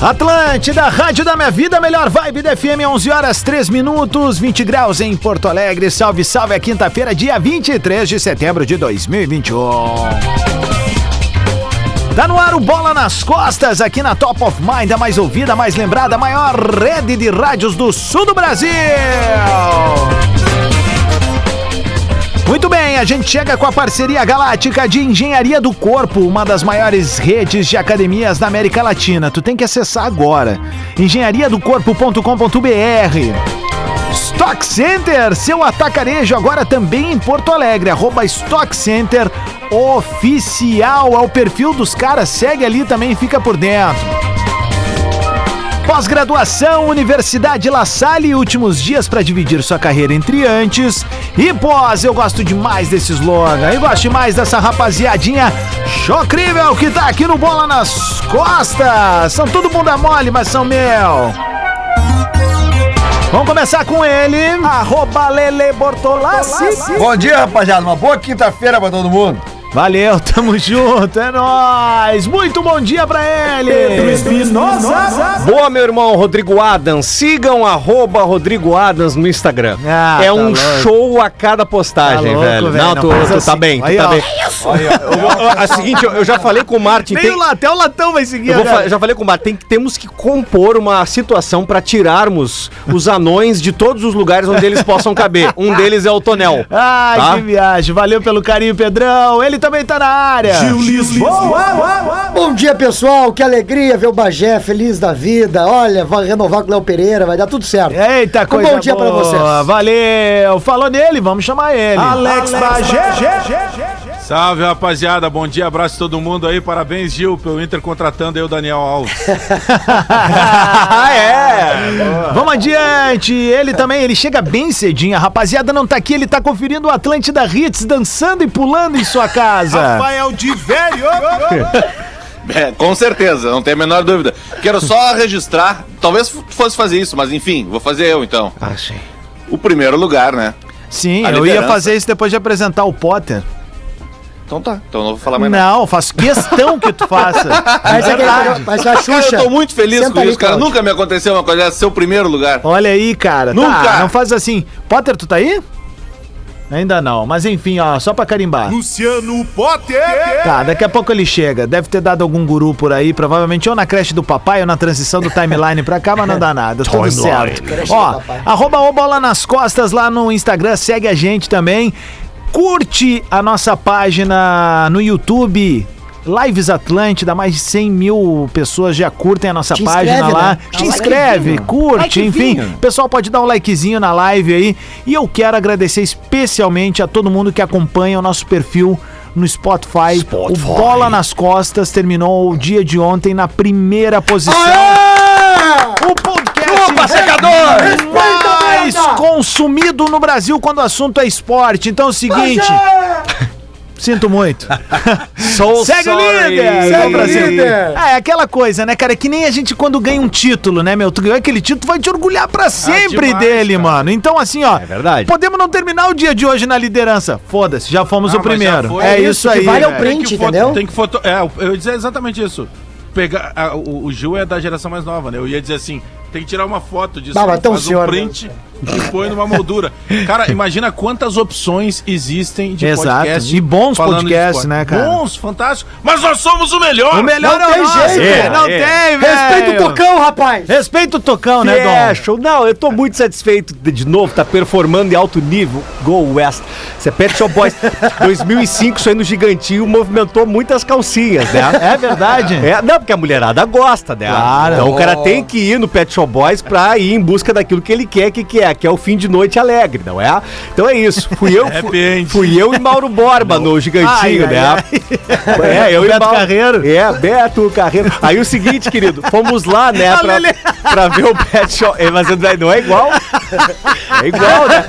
Atlântida, Rádio da Minha Vida, melhor vibe da FM, 11 horas 3 minutos, 20 graus em Porto Alegre. Salve, salve, é quinta-feira, dia 23 de setembro de 2021. Tá no ar o Bola nas Costas, aqui na Top of Mind, a mais ouvida, a mais lembrada, a maior rede de rádios do sul do Brasil. Muito bem, a gente chega com a parceria galáctica de Engenharia do Corpo, uma das maiores redes de academias da América Latina. Tu tem que acessar agora. engenhariadocorpo.com.br. Stock Center, seu atacarejo agora também em Porto Alegre. Arroba Stock Center Oficial. É o perfil dos caras, segue ali também, fica por dentro. Pós-graduação, Universidade La Salle, últimos dias para dividir sua carreira entre antes e pós. Eu gosto demais desse slogan e gosto demais dessa rapaziadinha chocrível que tá aqui no Bola nas Costas. São tudo bunda mole, mas são meu. Vamos começar com ele, arroba Lele Bortolassi. Bom dia, rapaziada. Uma boa quinta-feira pra todo mundo. Valeu, tamo junto, é nóis! Muito bom dia pra ele! Espinosa! Boa, meu irmão Rodrigo Adams. Sigam arroba Rodrigo Adams no Instagram. Ah, é tá um louco. show a cada postagem, tá louco, velho. velho. Não, tu, tu tá assim. tá bem, tu Aí, tá ó. bem. É a seguinte, eu, eu, já falei com o Martin. tem... lá, até o latão vai seguir. Eu fa já falei com o Martin, tem, temos que compor uma situação pra tirarmos os anões de todos os lugares onde eles possam caber. Um deles é o Tonel. Ai, tá? que viagem. Valeu pelo carinho, Pedrão. Ele também tá na área. Gil. Bom dia, pessoal. Que alegria ver o Bagé feliz da vida. Olha, vai renovar com o Léo Pereira, vai dar tudo certo. Eita, coisa Um bom dia boa. pra vocês. Valeu. Falou nele, vamos chamar ele. Alex, Alex Bagé. Bagé. Salve, rapaziada. Bom dia, abraço a todo mundo aí. Parabéns, Gil, pelo Inter contratando aí o Daniel Alves. ah, é! Vamos adiante. Ele também, ele chega bem cedinho. A rapaziada não tá aqui, ele tá conferindo o Atlântida Hits, dançando e pulando em sua casa. Rafael de velho! É, com certeza, não tem a menor dúvida. Quero só registrar, talvez fosse fazer isso, mas enfim, vou fazer eu então. Ah, sim. O primeiro lugar, né? Sim, a eu liderança. ia fazer isso depois de apresentar o Potter. Então tá, então não vou falar mais não, nada. Não, faço questão que tu faça. mas, é verdade. mas a Xuxa. Cara, eu tô muito feliz Senta com aí, isso, cara. Nunca me aconteceu uma coisa dessa, seu primeiro lugar. Olha aí, cara. Tá, Nunca. Tá, não faz assim. Potter, tu tá aí? Ainda não, mas enfim, ó, só pra carimbar. Luciano Potter! Tá, daqui a pouco ele chega. Deve ter dado algum guru por aí, provavelmente ou na creche do papai ou na transição do timeline pra cá, mas não dá nada. Tudo certo. Ó, arroba o bola nas costas lá no Instagram, segue a gente também. Curte a nossa página no YouTube. Lives Atlântida, mais de 100 mil pessoas já curtem a nossa Te página inscreve, lá. Né? Te inscreve, curte, enfim. O pessoal pode dar um likezinho na live aí. E eu quero agradecer especialmente a todo mundo que acompanha o nosso perfil no Spotify. Spotify. O Bola nas Costas terminou o dia de ontem na primeira posição. Aê! O podcast Opa, secador! Consumido no Brasil quando o assunto é esporte. Então é o seguinte. Sinto muito. Sou Segue o líder! Segue o líder! É, é, aquela coisa, né, cara? É que nem a gente quando ganha um título, né, meu? Tu ganhou aquele título, vai te orgulhar pra ah, sempre ah, demais, dele, cara. mano. Então, assim, ó. É verdade. Podemos não terminar o dia de hoje na liderança. Foda-se, já fomos ah, o primeiro. É, isso aí. Vale o print, entendeu? Tem que foto. É, eu ia dizer exatamente isso. Pegar, a, o, o Gil é da geração mais nova, né? Eu ia dizer assim: tem que tirar uma foto disso. Não, mas tão faz senhor, um print e põe numa moldura. Cara, imagina quantas opções existem de Exato. podcast. E bons podcasts, né, cara? Bons, fantásticos. Mas nós somos o melhor. O melhor não, não tem jeito. É, não é. tem, velho. Respeita o Tocão, rapaz. Respeita o Tocão, né, Dom? É, show. Não, eu tô muito satisfeito de, de novo, tá performando em alto nível. Go West. Você Pet Shop Boys 2005 saindo gigantinho, movimentou muitas calcinhas, né? É verdade. É, não, porque a mulherada gosta, né? Claro. Então o cara tem que ir no Pet Shop Boys pra ir em busca daquilo que ele quer, que, que é, que é o fim de noite alegre, não é? Então é isso. Fui eu, fui, fui eu e Mauro Borba no Gigantinho, ai, né? Ai, ai. É, eu Beto e Mauro, Carreiro. É, Beto Carreiro. Aí o seguinte, querido, fomos lá, né, pra, pra ver o Pet Shop. É, mas não é igual. É igual, né?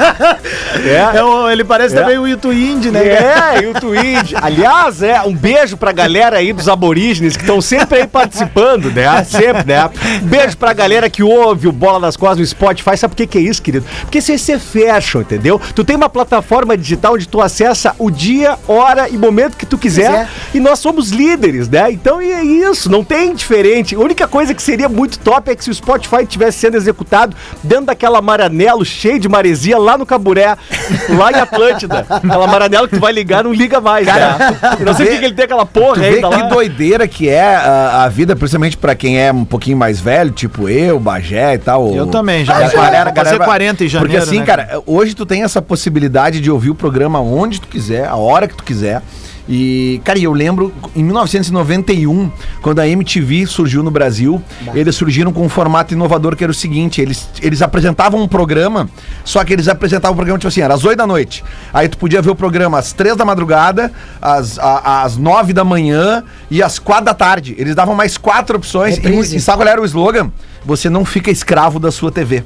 É. é ele parece é. também o Yutu Indy, né? É, Yutu Indy. Aliás, é, um beijo pra galera aí dos aborígenes que estão sempre aí participando, né? Sempre, né? Beijo pra galera que ouve o Bola das Costas no Spotify. Sabe por que, que é isso? Querido. Porque você se fecha, entendeu? Tu tem uma plataforma digital onde tu acessa o dia, hora e momento que tu quiser. quiser. E nós somos líderes, né? Então é isso, não tem diferente. A única coisa que seria muito top é que se o Spotify estivesse sendo executado dentro daquela maranelo cheio de maresia lá no Caburé, lá em Atlântida. aquela maranelo que tu vai ligar, não liga mais, cara. Né? não sei por que ele tem aquela porra aí. Tá que lá. doideira que é a, a vida, principalmente pra quem é um pouquinho mais velho, tipo eu, Bagé e tal. Eu também, já. Ah, galera, galera, 40 em janeiro, Porque assim, né, cara, hoje tu tem essa possibilidade de ouvir o programa onde tu quiser, a hora que tu quiser. E, cara, eu lembro em 1991, quando a MTV surgiu no Brasil, bah. eles surgiram com um formato inovador que era o seguinte: eles, eles apresentavam um programa, só que eles apresentavam o programa, tipo assim, era às 8 da noite. Aí tu podia ver o programa às 3 da madrugada, às, a, às 9 da manhã e às 4 da tarde. Eles davam mais quatro opções. E, e sabe qual era o slogan? Você não fica escravo da sua TV.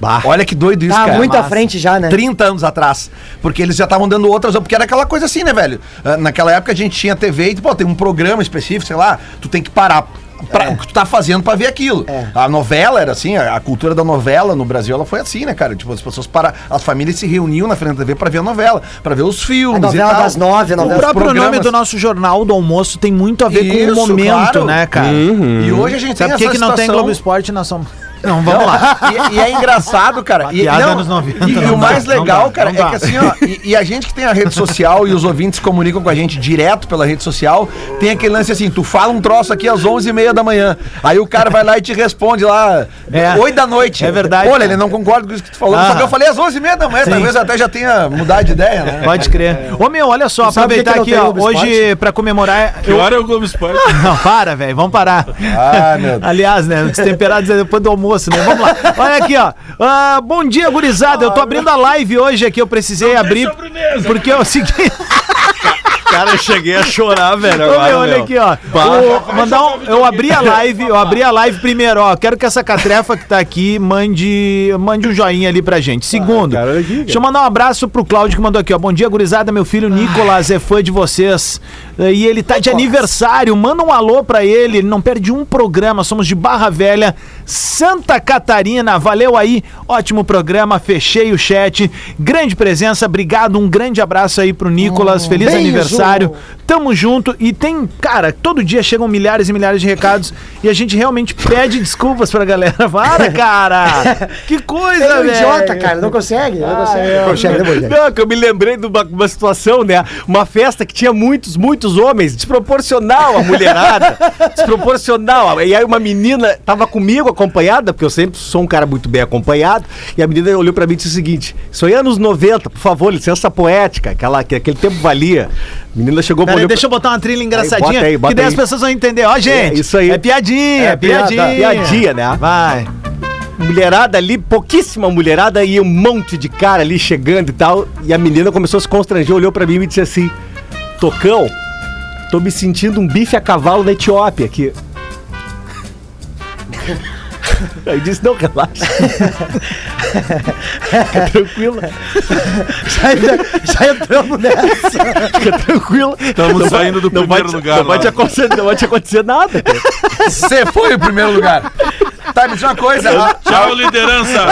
Bah. Olha que doido isso, tá cara. muito à frente já, né? 30 anos atrás. Porque eles já estavam dando outras. Porque era aquela coisa assim, né, velho? Ah, naquela época a gente tinha TV e, pô, tem um programa específico, sei lá, tu tem que parar pra, é. o que tu tá fazendo pra ver aquilo. É. A novela era assim, a, a, cultura da novela no Brasil ela foi assim, né, cara? Tipo, as pessoas para. As famílias se reuniam na frente da TV pra ver a novela, pra ver os filmes. A novela das nove, a novela O próprio nome do nosso jornal do almoço tem muito a ver Isso, com o momento, claro. né, cara? Uhum. E hoje a gente Sabe tem essa que situação... que não tem Globo Esporte na São não, vamos lá. E, e, é engraçado, cara. E, não, anos 90, e, e o mais dá, legal, dá, cara, é que assim, ó, e, e, a gente que tem a rede social e os ouvintes comunicam com a gente direto pela rede social, tem aquele lance assim, tu fala um troço aqui às 11h30 da manhã, aí o cara vai lá e te responde lá, é, 8 da noite. É verdade. Olha, ele não concorda com isso que tu falou, ah. só que eu falei às 11h30 da manhã, Sim. talvez até já tenha mudado de ideia, né? Pode crer. É. Ô, meu, olha só, aproveitar aqui, ó, hoje, pra comemorar... Que hora é o Globo Esporte? Não, para, velho, vamos parar. Ah, meu Deus. Aliás, né, destemperados é depois do almoço, né? Vamos lá. Olha aqui, ó. Uh, bom dia, gurizada. Eu tô abrindo a live hoje aqui. Eu precisei abrir. Porque é o seguinte. Cara, eu cheguei a chorar, velho. Ô, meu, olha aqui, ó. O, mandar um, eu abri a live, eu abri a live primeiro, ó. Quero que essa catrefa que tá aqui mande, mande um joinha ali pra gente. Segundo, ah, cara, aqui, cara. deixa eu mandar um abraço pro Cláudio que mandou aqui, ó. Bom dia, gurizada. Meu filho Nicolas é fã de vocês. E ele tá de aniversário. Manda um alô pra ele. Ele não perde um programa. Somos de Barra Velha, Santa Catarina. Valeu aí. Ótimo programa. Fechei o chat. Grande presença. Obrigado. Um grande abraço aí pro Nicolas. Hum, Feliz aniversário aniversário. Tamo junto e tem, cara, todo dia chegam milhares e milhares de recados e a gente realmente pede desculpas pra galera. Para, cara! que coisa, é um velho! idiota, cara, não consegue, não ah, consegue. É, consegue não, que eu me lembrei de uma, uma, situação, né? Uma festa que tinha muitos, muitos homens, desproporcional a mulherada, desproporcional. E aí uma menina tava comigo acompanhada, porque eu sempre sou um cara muito bem acompanhado, e a menina olhou pra mim e disse o seguinte: Isso aí é anos 90, por favor, licença poética, aquela, que aquele tempo valia. Menina chegou Pera, Deixa eu botar uma trilha engraçadinha. Aí, bota aí, bota que daí aí. as pessoas vão entender. Ó, gente. É, isso aí. É piadinha, é piadinha. Piadinha, né? Vai. Mulherada ali, pouquíssima mulherada, e um monte de cara ali chegando e tal. E a menina começou a se constranger, olhou para mim e disse assim: Tocão, tô me sentindo um bife a cavalo na Etiópia aqui. Aí disse, não, relaxa. Fica tranquilo. Já, já, entramos nessa. Fica tranquilo. Estamos saindo do primeiro vai, lugar. Não vai, te acontecer, não vai te acontecer nada. Você foi o primeiro lugar. Tá, me diz uma coisa. Tchau, liderança.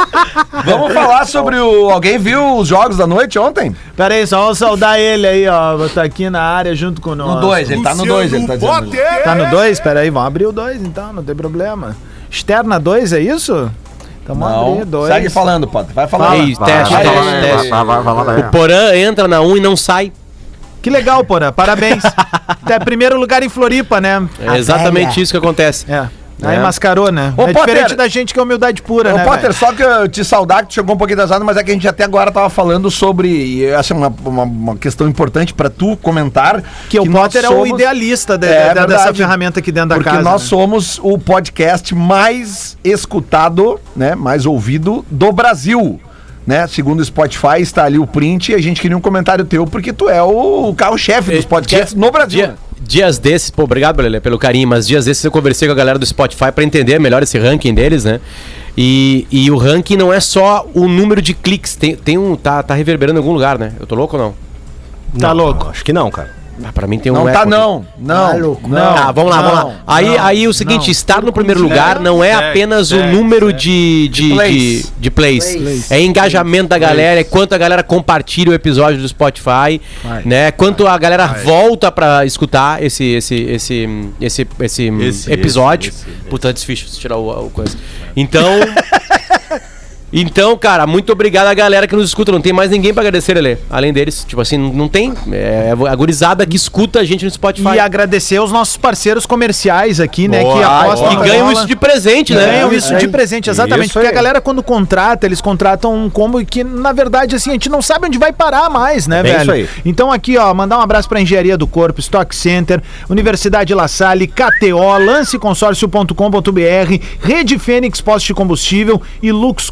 Vamos falar sobre o. Alguém viu os jogos da noite ontem? Pera aí, só vamos saudar ele aí, ó. Tá aqui na área junto com nós. No 2, ele tá no 2, ele tá dizendo. Tá no 2? Pera aí, vamos abrir o 2 então, não tem problema. Externa 2, é isso? Tamo abrindo dois. Segue falando, Potter. Vai falando. Aí, teste, vai, teste. Vai, vai, vai, o Porã entra na 1 um e não sai. Que legal, Porã. Parabéns. Até primeiro lugar em Floripa, né? É exatamente isso que acontece. É. Aí é. mascarou, né? Ô, é Potter, diferente da gente que é humildade pura, Ô, né? Potter, véio? só que eu te saudar que tu chegou um pouquinho atrasado, mas é que a gente até agora tava falando sobre, e essa é uma, uma, uma questão importante para tu comentar. Que, que o Potter somos, é o idealista de, é, de, dessa ferramenta aqui dentro da porque casa. Porque nós né? somos o podcast mais escutado, né? Mais ouvido do Brasil né? Segundo o Spotify, está ali o print e a gente queria um comentário teu, porque tu é o carro-chefe dos podcasts dia, no Brasil. Dia, dias desses, pô, obrigado, pelo carinho, mas dias desses eu conversei com a galera do Spotify para entender melhor esse ranking deles, né? E, e o ranking não é só o número de cliques, tem, tem um. Tá, tá reverberando em algum lugar, né? Eu tô louco ou não? Tá não, louco? Acho que não, cara. Ah, pra mim tem um Não tá, não. Não. Maluco. não. Ah, vamos lá, vamos lá. não, Aí, não. aí o seguinte, não. estar no primeiro lugar não é apenas o número de, de, de, plays. de plays. Plays. É engajamento da galera, é quanto a galera compartilha o episódio do Spotify, né? Quanto a galera volta pra escutar esse, esse, esse, esse, esse, Esse, episódio. esse, esse. Puta, tirar o, o coisa. Então... Então, cara, muito obrigado à galera que nos escuta. Não tem mais ninguém pra agradecer, Lelê. Além deles, tipo assim, não, tem. É a gurizada que escuta a gente no Spotify. E agradecer aos nossos parceiros comerciais aqui, né? Boa, que apostam que ganham bola. isso de presente, né? Ganham É, isso é. de presente, exatamente. Porque a galera, quando contrata, eles contratam um combo que, na verdade, assim, a gente não sabe onde vai parar mais, né, bem velho? isso aí. Então, aqui, ó, mandar um abraço pra Engenharia do Corpo, Stock Center, Universidade La Salle, KTO, lanceconsórcio.com.br, Rede Fênix Posto de Combustível e Lux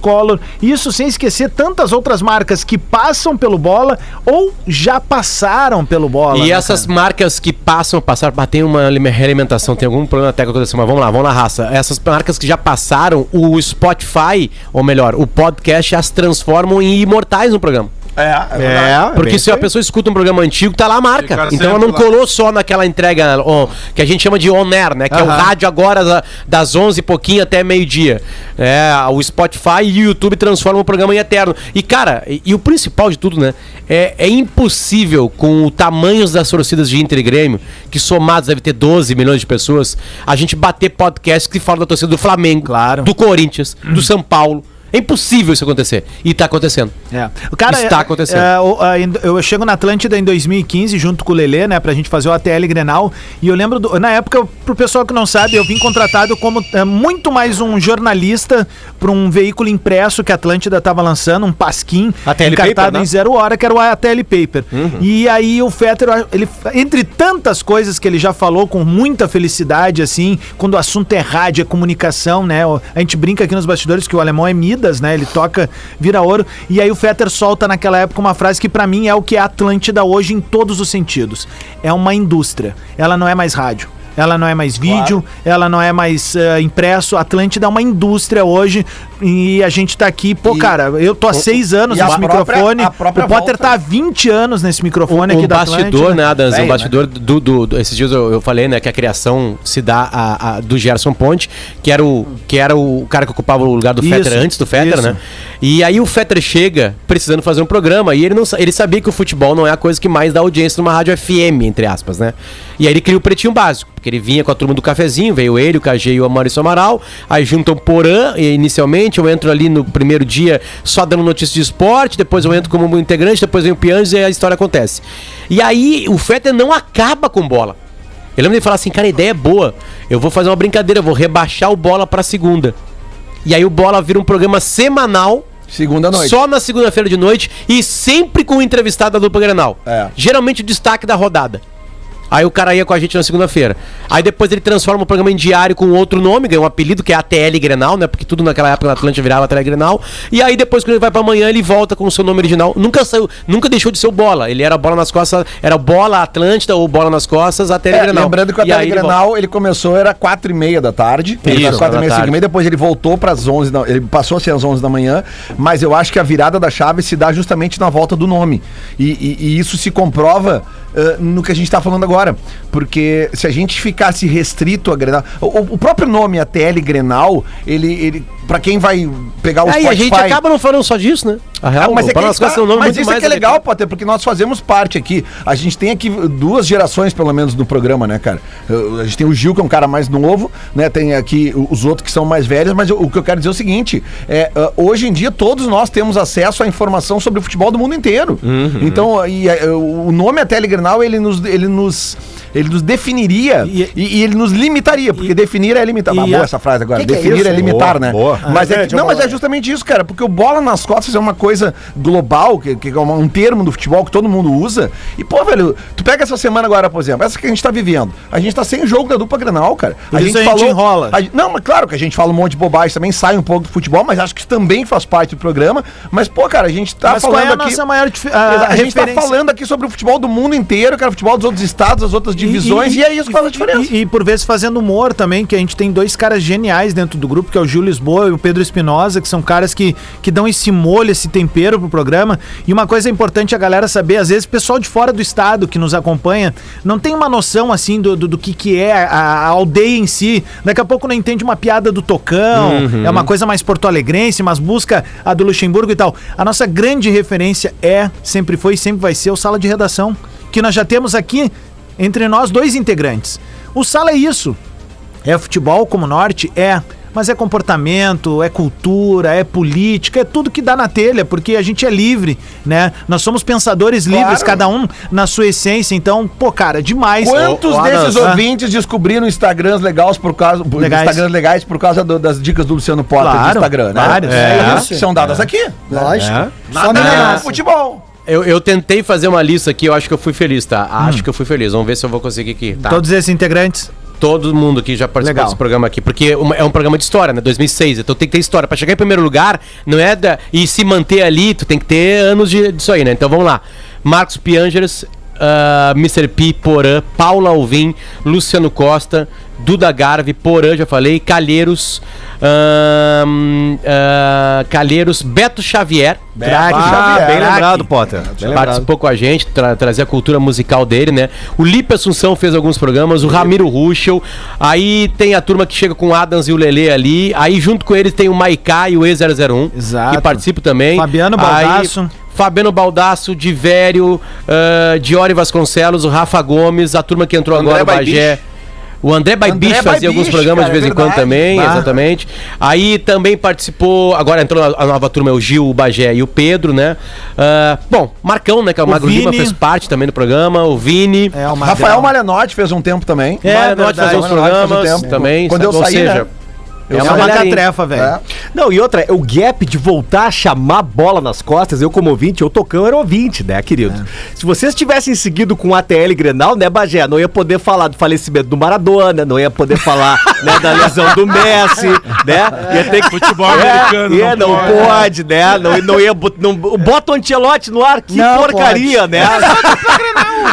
Isso sem esquecer tantas outras marcas que passam pelo bola ou já passaram pelo bola. E né, essas cara? marcas que passam, passaram, tem uma alime- realimentação, tem algum problema técnico acontecendo, mas vamos lá, vamos na raça. Essas marcas que já passaram, o Spotify, ou melhor, o podcast as transformam em imortais no programa. É, é, verdade. Porque se a pessoa escuta um programa antigo, tá lá a marca. Então ela não colou só naquela entrega ó, que a gente chama de on air, né? Que é o rádio agora da- das 11 e pouquinho até meio-dia. É, o Spotify e o YouTube transformam o programa em eterno. E, cara, e, e o principal de tudo, né? É, é impossível, com o tamanho das torcidas de Inter e Grêmio, que somados deve ter 12 milhões de pessoas, a gente bater podcasts que falam da torcida do Flamengo, Claro. do Corinthians, do São Paulo. É impossível isso acontecer. E tá acontecendo. É. O cara, Está é, acontecendo. é, a- em- eu chego na Atlântida em 2015 junto com o Lelê, né, pra gente fazer o ATL Grenal. E eu lembro, do- na época, pro pessoal que não sabe, eu vim contratado como é, muito mais um jornalista pra um veículo impresso que a Atlântida tava lançando, um pasquim, ATL encartado Paper, né? em zero hora, que era o ATL Paper. E aí o Fetter, ele, entre tantas coisas que ele já falou com muita felicidade, assim, quando o assunto é rádio, é comunicação, né? A gente brinca aqui nos bastidores que o alemão é Midas, né? Ele toca, vira ouro. E aí o Fetter solta naquela época uma frase que pra mim é o que é a Atlântida hoje em todos os sentidos. É uma indústria. Ela não é mais rádio. Ela não é mais vídeo, ela não é mais eh, impresso. Atlântida é uma indústria hoje e a gente tá aqui. Pô, E- cara, eu tô há seis anos a nesse própria- microfone. a própria o Potter volta. tá há 20 anos nesse microfone um aqui da bastidor, Atlântida. né, Adams? Um Velho, bastidor do, do- do- Esses dias eu, eu falei, né, que a criação se dá a, a- do Gerson Ponte, que era, o, que era o cara que ocupava o lugar do Isso, Fetter antes do Fetter, isso. né? E aí o Fetter chega precisando fazer um programa e ele, não, ele sabia que o futebol não é a coisa que mais dá audiência numa rádio FM, entre aspas, né? E aí ele cria o Pretinho Básico, porque ele vinha com a turma do cafezinho, veio ele, o KG e o Maurício Amaral, aí juntam Porã, e inicialmente eu entro ali no primeiro dia só dando notícias de esporte, depois eu entro como integrante, depois vem o Pianges e a história acontece. E aí o Fetter não acaba com bola. Eu lembro dele falar assim, cara, a ideia é boa. Eu vou fazer uma brincadeira, eu vou rebaixar o bola pra segunda. E aí o bola vira um programa semanal, Segunda noite. só na segunda-feira de noite e sempre com o entrevistado da dupla Grenal. É. Geralmente o destaque da rodada. Aí o cara ia com a gente na segunda-feira. Aí depois ele transforma o programa em diário com outro nome, ganha um apelido que é ATL Grenal, né? Porque tudo naquela época na Atlântica virava ATL Grenal. E aí depois quando ele vai pra amanhã, ele volta com o seu nome original. Nunca saiu, nunca deixou de ser o Bola. Ele era Bola nas Costas, era Bola Atlântida ou Bola nas Costas, ATL É, Grenal. lembrando que o aí Atlético ele. Grenal, ele começou, era 4 e meia da tarde. Isso, 4 e meia, 5 e meia, depois ele voltou para as 11 da, Ele passou a ser às 11 da manhã, mas eu acho que a virada da chave se dá justamente na volta do nome. E, e- e isso se comprova ah, no que a gente tá falando agora. Porque se a gente ficasse restrito a Grenal... O, o próprio nome ATL Grenal, ele... ele para quem vai pegar o É, e a gente acaba não falando só disso, né? A real, ah, mas o é que tá- é um nome mas isso é mais que é legal, adequado. Potter, porque nós fazemos parte aqui. A gente tem aqui duas gerações, pelo menos, do programa, né, cara? A gente tem o Gil, que é um cara mais novo, né? Tem aqui os outros que são mais velhos, mas o que eu quero dizer é o seguinte: é, ah, hoje em dia todos nós temos acesso à informação sobre o futebol do mundo inteiro. Uhum. Então, e, eh, o nome até Grenal, ele nos, ele nos. Ele nos definiria E- e, e ele nos limitaria, porque definir é limitar. e Ah, boa a- essa frase agora. Que que é definir é, limitar, Boa, né? boa. Mas é Repete, que, não, mas é justamente isso, cara, porque o bola nas costas é uma coisa global, que, que é um termo do futebol que todo mundo usa. E, pô, velho, tu pega essa semana agora, por exemplo, essa que a gente tá vivendo. A gente tá sem jogo da dupla Grenal, cara. Por isso a gente enrola. a gente- não, mas claro que a gente fala um monte de bobagem também, sai um pouco do futebol, mas acho que isso também faz parte do programa. Mas, pô, cara, a gente tá Mas qual falando é a aqui. nossa maior a, a gente tá referência? falando aqui sobre o futebol do mundo inteiro, cara, o futebol dos outros estados, das outras E visões e, e, é isso que faz a diferença. E, e, por vezes fazendo humor também, que a gente tem dois caras geniais dentro do grupo, que é o Júlio Lisboa e o Pedro Espinosa, que são caras que, que dão esse molho, esse tempero pro programa. E uma coisa importante a galera saber, às vezes o pessoal de fora do estado que nos acompanha não tem uma noção assim do, do, do que, que é a, a, aldeia em si. Daqui a pouco não entende uma piada do Tocão, uhum. é uma coisa mais porto-alegrense, mas busca a do Luxemburgo e tal. A nossa grande referência é, sempre foi e sempre vai ser o Sala de Redação, que nós já temos aqui entre nós dois integrantes. O Sala é isso. É futebol como norte? É mas é comportamento, é cultura, é política, é tudo que dá na telha, porque a gente é livre, né? Nós somos pensadores claro. livres, cada um na sua essência. Então, pô, cara, demais. Quantos oh, desses ouvintes descobriram Instagrams legais por causa legais. Instagrams legais por causa do, das dicas do Luciano Potter claro, do Instagram, né? Vários. É, é, são dadas é. aqui. Lógico. É. Só é. futebol. Eu, eu, tentei fazer uma lista aqui, eu acho que eu fui feliz, tá? Acho hum. que eu fui feliz. Vamos ver se eu vou conseguir aqui. Tá? Todos esses integrantes? todo mundo que já participou Legal. desse programa aqui, porque é um programa de história, né? 2006, então tem que ter história. Para chegar em primeiro lugar, não é da, e se manter ali, tu tem que ter anos de, disso aí, né? Então vamos lá. Marcos Piangeres, uh, ah, Mr. P, Porã, Paula Alvim, Luciano Costa, Duda Garve, Porã, já falei, Calheiros, uh, uh, Calheiros, Beto Xavier. Beto ah, Xavier. Bem lembrado, Potter. Bem Participou lembrado. com a gente, tra trazer a cultura musical dele, né? O Lipe Assunção fez alguns programas, o Ramiro Ruschel, aí tem a turma que chega com o Adams e o Lele ali, aí junto com eles tem o Maiká e o E001, Exato. que participam também. Fabiano Baldasso. Aí, Fabiano Baldasso, Divério, uh, Diori Vasconcelos, o Rafa Gomes, a turma que entrou André agora, o Bagé. O André Baibich fazia alguns programas cara, de vez é em quando também, exatamente. Aí também participou, agora entrou a nova turma, o Gil, o Bagé e o Pedro, né? Uh, bom, Marcão, né? Que é o, o Magro Lima, fez parte também do programa, o Vini. É, o Rafael Malenotti fez um tempo também. É, Malenotti fazia uns programas um também. Quando eu saí, seja, né? É uma tarefa, velho. É. Não, e outra, o gap de voltar a chamar bola nas costas, eu como ouvinte, eu tocando era ouvinte, né, querido? É. Se vocês tivessem seguido com o ATL Grenal, né, Bagé, não ia poder falar do falecimento do Maradona, não ia poder falar né, da lesão do Messi, né? Ia ter que... Futebol é, americano. É, não, não pode. pode, né? Não, não ia... Não, bota o Antelote no ar, que não porcaria, pode. né?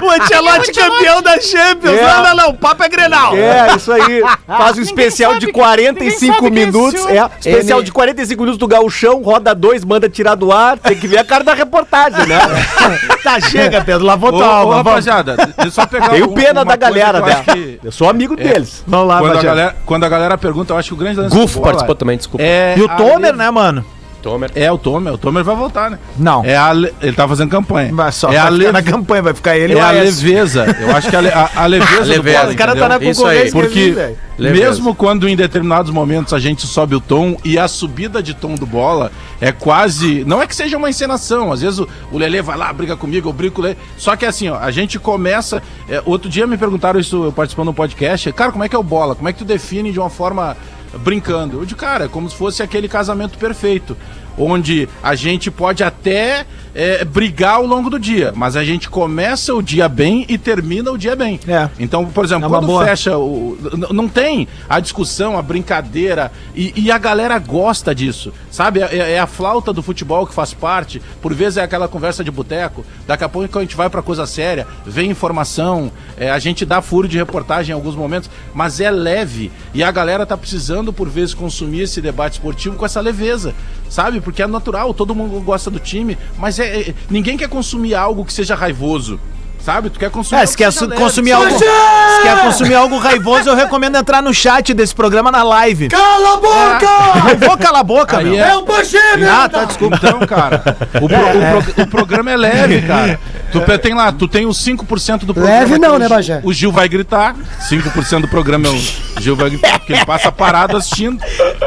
o Antelote campeão da Champions. É. Não, não, não, o papo é Grenal. É, isso aí. Faz um especial de 45 45 minutos. É, especial N... de 45 minutos do Gauchão, roda 2, manda tirar do ar. Tem que ver a cara da reportagem, né? tá, chega, Pedro, lavou tua alma. Rapaziada, deixa eu só pegar Tenho um, pena da galera, né? Eu, que... eu sou amigo é, deles. Vamos lá, quando a, galera, quando a galera pergunta, eu acho que o grande lance Gufo participou também, desculpa. É, e o Tomer, né, mano? Tomer. É, o Tomer. O Tomer vai voltar, né? Não. É a, ele tá fazendo campanha. Vai só é vai a le... na campanha, vai ficar ele É a leveza. Eu acho que a, le... a, a leveza, a leveza do bola, O cara tá na concorrência. Porque mesmo quando em determinados momentos a gente sobe o tom e a subida de tom do bola é quase... Não é que seja uma encenação. Às vezes o, o Lelê vai lá, briga comigo, eu brigo com o Lelê. Só que assim, ó, a gente começa... É, outro dia me perguntaram isso, participando do podcast. Cara, como é que é o bola? Como é que tu define de uma forma brincando? Eu digo, cara, é como se fosse aquele casamento perfeito onde a gente pode até é, brigar ao longo do dia, mas a gente começa o dia bem e termina o dia bem. É. Então, por exemplo, é quando boa. fecha o. Não tem a discussão, a brincadeira, e, e a galera gosta disso, sabe? É, é, a flauta do futebol que faz parte, por vezes é aquela conversa de boteco, daqui a pouco a gente vai para coisa séria, vem informação, é, a gente dá furo de reportagem em alguns momentos, mas é leve, e a galera tá precisando, por vezes, consumir esse debate esportivo com essa leveza, sabe? Porque é natural, todo mundo gosta do time, mas é, é ninguém quer consumir algo que seja raivoso. Sabe? Tu quer consumir. É, se quer consumir algo. Se quer consumir algo raivoso, eu recomendo entrar no chat desse programa na live. Cala a boca! É. Vou calar a boca, Aí meu. É, é um Bagé, Ah, tá, desculpa. Então, cara. O, pro, o, pro, o, programa é leve, cara. Tu tem lá, tu tem os 5% do programa. Leve não, né, Bagé? O Gil vai gritar. 5% do programa é o Gil vai gritar, porque ele passa parado assistindo.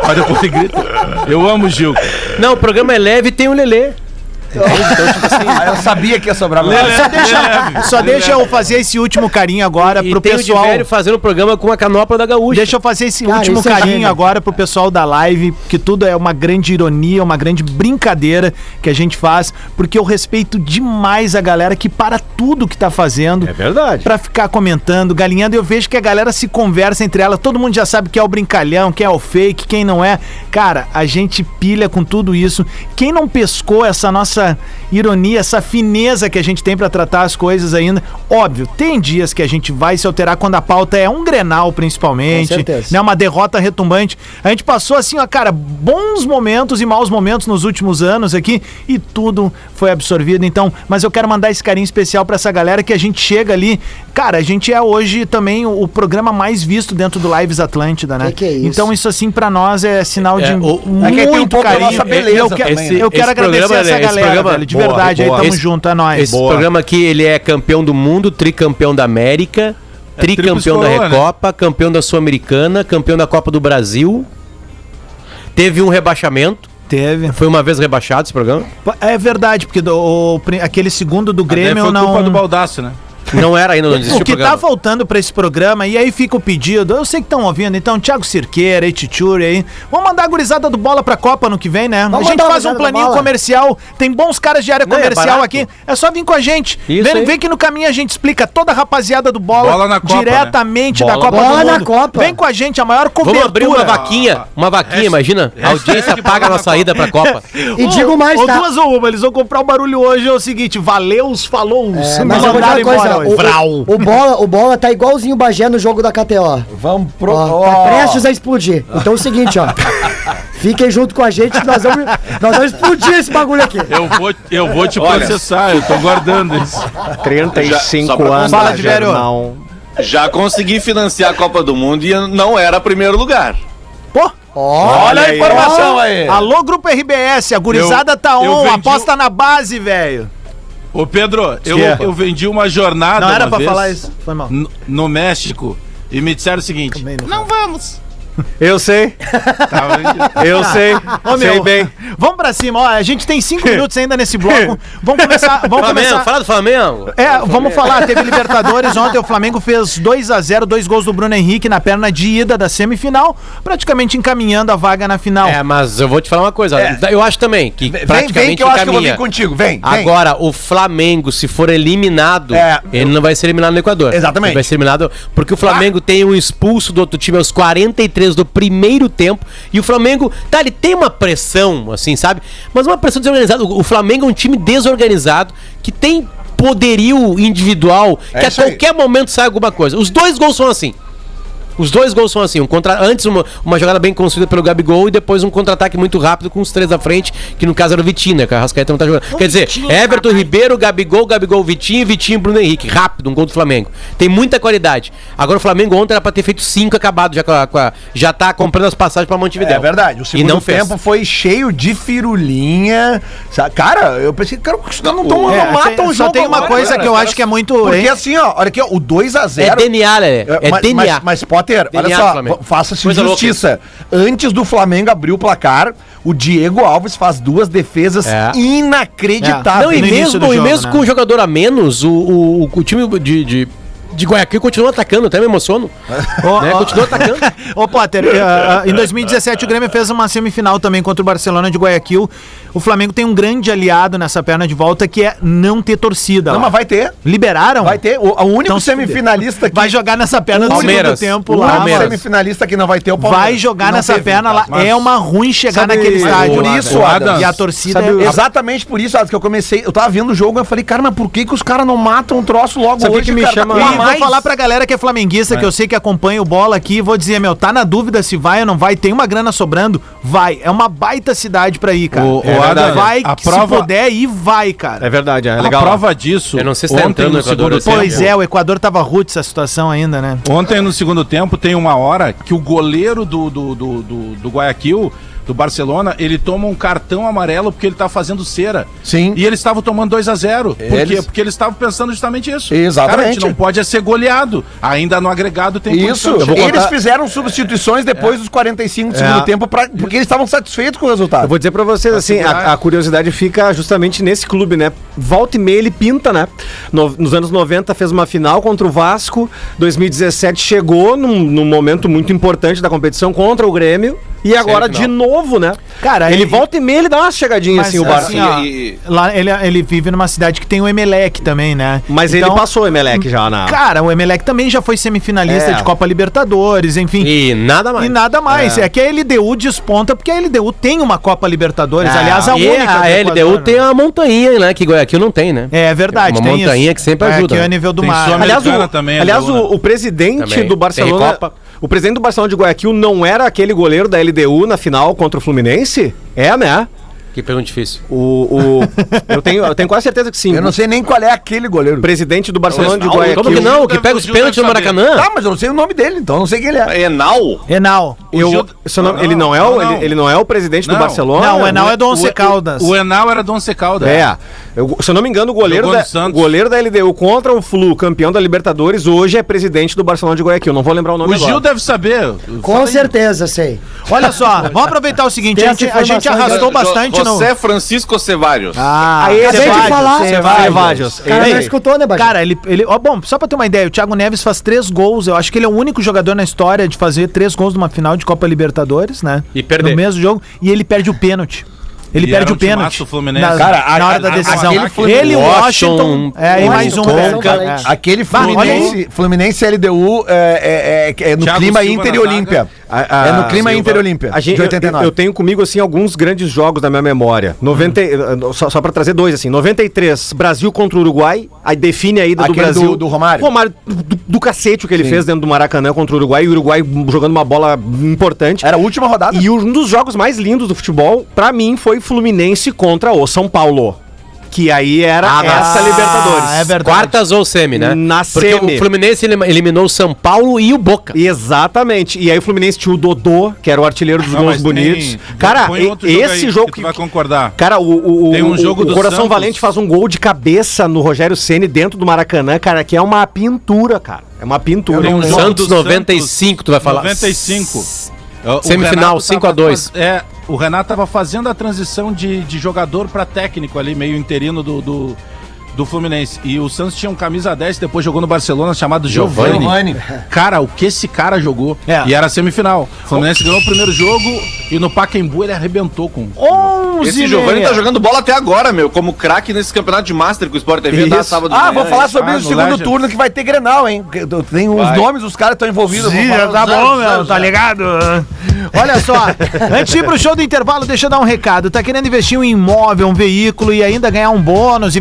Mas depois ele grita. Eu amo o Gil. Não, o programa é leve e tem o Lelê. Então, tipo assim, ah, eu sabia que ia sobrar mais. Só deixa, só deixa eu fazer esse último carinho agora e pro tem pessoal. O fazendo o programa com a canopla da Gaúcha. Deixa eu fazer esse Cara, último é carinho é agora pro pessoal da live, que tudo é uma grande ironia, uma grande brincadeira que a gente faz, porque eu respeito demais a galera que para tudo que tá fazendo. É verdade. Pra ficar comentando, galinhando. Eu vejo que a galera se conversa entre ela, todo mundo já sabe que é o brincalhão, que é o fake, quem não é. Cara, a gente pilha com tudo isso. Quem não pescou essa nossa essa ironia, essa fineza que a gente tem para tratar as coisas ainda. Óbvio, tem dias que a gente vai se alterar quando a pauta é um Grenal, principalmente. Com certeza. Né, uma derrota retumbante. A gente passou assim, ó, cara, bons momentos e maus momentos nos últimos anos aqui e tudo foi absorvido. Então, mas eu quero mandar esse carinho especial para essa galera que a gente chega ali. Cara, a gente é hoje também o, o programa mais visto dentro do Lives Atlântida, né? Que que é isso? Então isso assim para nós é sinal de é, o, muito é tem um carinho. Nossa beleza eu, que, também, eu quero agradecer programa, essa galera, programa, velho, de boa, verdade. Boa. Aí tamo esse, junto, é nóis. Esse boa. programa aqui, ele é campeão do mundo, tricampeão da América, é tricampeão da? Recopa, né? campeão da Sul-Americana, campeão da Copa do Brasil. Teve um rebaixamento. Teve. Foi uma vez rebaixado esse programa? É verdade, porque do, o, aquele segundo do Grêmio foi não. culpa do Baldaço, né? Não era ainda, não existiu O que tá faltando pra esse programa, e aí fica o pedido, eu sei que estão ouvindo, então, Thiago Cirqueira, Etichuri aí, vamos mandar a gurizada do Bola pra Copa no que vem, né? Vamos a gente faz um planinho comercial, tem bons caras de área não, é comercial é aqui, é só vir com a gente. vem, vem que no caminho a gente explica toda a rapaziada do Bola, bola na Copa, né? diretamente né? da Copa bola do Mundo. Copa. Vem com a gente, a maior cobertura. Vamos abrir uma vaquinha, uma vaquinha, imagina, a audiência paga a nossa ida pra Copa. e digo mais, tá? Ou duas ou uma, eles vão comprar o barulho hoje, é o seguinte, valeus, falou, é, mas eu vou dizer uma coisa, o, o, bola, o bola tá igualzinho o Bagé no jogo da KTO. Vamos pro. Ó, tá prestes a explodir. Então é o seguinte, ó. Fiquem junto com a gente que nós vamos, nós vamos explodir esse bagulho aqui. Eu vou, eu vou te Olha. processar, eu tô guardando isso. 35 Já, anos. Fala de velho. Já consegui financiar a Copa do Mundo e não era primeiro lugar. Pô! Olha, Olha a informação aí. Alô, Grupo RBS, a gurizada eu, tá on, aposta na base, velho. Ô Pedro, eu, é? eu vendi uma jornada. Não era pra vez, falar isso, foi mal. No, no México e me disseram o seguinte: não, não vamos. Eu sei. Eu sei. Ô, meu, sei bem. Vamos pra cima, ó. A gente tem cinco minutos ainda nesse bloco. Vamos começar. Vamos Flamengo, começar. fala do Flamengo. É, Flamengo. vamos falar. Teve Libertadores ontem. O Flamengo fez 2 a 0 dois gols do Bruno Henrique na perna de ida da semifinal, praticamente encaminhando a vaga na final. É, mas eu vou te falar uma coisa. É. Eu acho também que vem, praticamente vem que eu encaminha. acho que eu vou vir contigo. Vem, vem. Agora, o Flamengo, se for eliminado, é, ele eu... não vai ser eliminado no Equador. Exatamente. Ele vai ser eliminado porque o Flamengo ah. tem um expulso do outro time aos 43 do primeiro tempo. E o Flamengo, tá, ele tem uma pressão, assim, sabe? Mas uma pressão desorganizada. O Flamengo é um time desorganizado que tem poderio individual é que a qualquer aí. momento sai alguma coisa. Os dois gols são assim. Os dois gols são assim, um contra... antes uma, uma jogada bem construída pelo Gabigol e depois um contra-ataque muito rápido com os três à frente, que no caso era o Vitinho, né? Que a Rascaeta não tá jogando. Quer dizer, Everton Ribeiro, Gabigol, Gabigol, Vitinho, Vitinho, Bruno Henrique. Rápido, um gol do Flamengo. Tem muita qualidade. Agora o Flamengo ontem era pra ter feito cinco acabado já com a, já tá comprando as passagens pra Montevideo. É verdade. O segundo e não tempo fez. foi cheio de firulinha. Cara, eu pensei, cara, os caras não, tão, é, não matam o jogo. Só tem uma agora, coisa cara, que eu acho que é muito. Porque hein? assim, ó, olha aqui, ó, o 2x0. É DNA, né? É, é DNA. Mas, mas Potter, DNA olha só, faça-se justiça. Antes do Flamengo abrir o placar, o Diego Alves faz duas defesas é. inacreditáveis. É. Não, e mesmo, jogo, e mesmo né? com um jogador a menos, o, o, o time de, de de Guayaquil continua atacando, até me emociono. Oh, né? oh, continua atacando. Ô, Potter, uh, em 2017 o Grêmio fez uma semifinal também contra o Barcelona de Guayaquil. O Flamengo tem um grande aliado nessa perna de volta que é não ter torcida. Não, lá. mas vai ter. Liberaram? Vai ter. O, o único então, semifinalista que. Vai jogar nessa perna do segundo tempo lá. O único semifinalista que não vai ter o Palmeiras. Vai jogar nessa teve, perna lá. Mas... É uma ruim chegar sabe, naquele estádio. Por isso, Adams, E a torcida sabe, é... Exatamente por isso, Adams, que eu comecei. Eu tava vendo o jogo e eu falei, cara, mas por que, que os caras não matam um troço logo sabe hoje? que me cara, chama. E vou falar pra galera que é flamenguista, é. que eu sei que acompanha o bola aqui, vou dizer, meu, tá na dúvida se vai ou não vai, tem uma grana sobrando, vai. É uma baita cidade pra ir, cara. O, é o vai, a prova... se puder ir, vai, cara. É verdade, é legal. A prova disso, eu não sei se tá ontem no segundo tempo. Pois é, o Equador tava rude essa situação ainda, né? Ontem no segundo tempo tem uma hora que o goleiro do, do, do, do, do Guayaquil do Barcelona, ele toma um cartão amarelo porque ele tá fazendo cera. Sim. E eles estavam tomando 2 a 0 Por eles... quê? Porque eles estavam pensando justamente isso. Exatamente. Cara, a gente não pode ser goleado. Ainda no agregado tem Isso. Eles fizeram substituições depois é. dos 45 do é. segundo tempo pra, porque eles estavam satisfeitos com o resultado. Eu vou dizer para vocês assim, a, a, curiosidade fica justamente nesse clube, né? volta e meia ele pinta, né? No, nos anos 90 fez uma final contra o Vasco, 2017 chegou num, num momento muito importante da competição contra o Grêmio. E agora de novo, né? Cara, ele, ele volta e meia, ele dá uma chegadinha assim, o Barça. Assim, ó, e... Lá ele, ele vive numa cidade que tem o Emelec também, né? Mas então, ele passou o Emelec já na. Cara, o Emelec também já foi semifinalista é. de Copa Libertadores, enfim. E nada mais. E nada mais. É, é que a LDU desponta porque a LDU tem uma Copa Libertadores. É. Aliás, a e única. A LDU tem a montanha, né? Que Goiaquil não tem, né? É verdade. Uma montanha isso. que sempre ajuda. É, que é o nível do tem mar. Aliás, o, também, aliás o, o, presidente também. do Barcelona. O presidente do Barcelona de Guayaquil não era aquele goleiro da LDU na final contra o Fluminense? É, né? Que pergunta difícil. O, o, eu, tenho, eu tenho quase certeza que sim. Eu não sei nem qual é aquele goleiro. Presidente do Barcelona de Guayaquil. Como que não? Que pega os pênaltis no Maracanã? Tá, mas eu não sei o nome dele, então eu não sei quem ele é. Enal? Enal. Eu, nome, ele, não é o, ele, ele, não é o presidente do Barcelona? Não, o Enal é do Once Caldas. O, Enal era do Once Caldas. É. Eu, se eu não me engano, o goleiro, da, goleiro da LDU contra o Flu, campeão da Libertadores, hoje é presidente do Barcelona de Guayaquil. Não vou lembrar o nome o agora. O Gil deve saber. Com certeza, sei. Olha só, vamos aproveitar o seguinte, a gente, a gente arrastou bastante no... José Francisco Cevários. Ah, aí acabei de falar. Cevários. Cara, não escutou, né, Baixo? Cara, ele... ele ó, bom, só pra ter uma ideia, o Thiago Neves faz três gols. Eu acho que ele é o único jogador na história de fazer três gols numa final de Copa Libertadores, né? E perder. No mesmo jogo. E ele perde o pênalti. Ele e perde o pênalti. Na, cara, a, na hora da decisão. ele, Washington, é, e mais um. é. Aquele Fluminense, Fluminense LDU é, é, é, é no Thiago clima Silva Inter e Olímpia. é no clima Silva. Inter e Olímpia, a gente, de 89. Eu, eu, tenho comigo, assim, alguns grandes jogos da minha memória. 90, hum. Só, só pra trazer dois, assim. 93, Brasil contra o Uruguai. Aí define a ida do Brasil. Do, do Romário. Romário, do, do cacete o que ele Sim. fez dentro do Maracanã contra o Uruguai. E o Uruguai jogando uma bola importante. Era a última rodada. E um dos jogos mais lindos do futebol, pra mim, foi Fluminense contra o São Paulo. Que aí era ah, essa Libertadores. É verdade. Quartas ou semi, né? Na Porque semi. o Fluminense eliminou o São Paulo e o Boca. Exatamente. E aí o Fluminense tinha o Dodô, que era o artilheiro dos gols bonitos. Tem... Cara, esse jogo, jogo que, que vai concordar. Cara, o, o, tem um jogo o, o Coração Santos. Valente faz um gol de cabeça no Rogério Ceni dentro do Maracanã, cara, que é uma pintura, cara. É uma pintura. Um Santos 95, Santos, tu vai falar. 95. Semifinal, 5 a 2 É, o Renato estava fazendo a transição de, de jogador para técnico ali, meio interino do, do, do Fluminense. E o Santos tinha um camisa 10, depois jogou no Barcelona, chamado Giovanni. Giovanni. Cara, o que esse cara jogou? É. E era semifinal. O Fluminense ganhou o primeiro jogo e no Pacaembu ele arrebentou com... 11 Esse Giovanni tá jogando bola até agora, meu, como craque nesse campeonato de Master que o Sport TV dá sábado Ah, vou falar sobre ah, no segundo Legend. turno que vai ter Grenal, hein? Tem os nomes, os caras estão envolvidos. Sim, já tá bom, meu, tá ligado? Olha só, antes de ir pro show do intervalo, deixa eu dar um recado. Tá querendo investir em um imóvel, um veículo e ainda ganhar um bônus e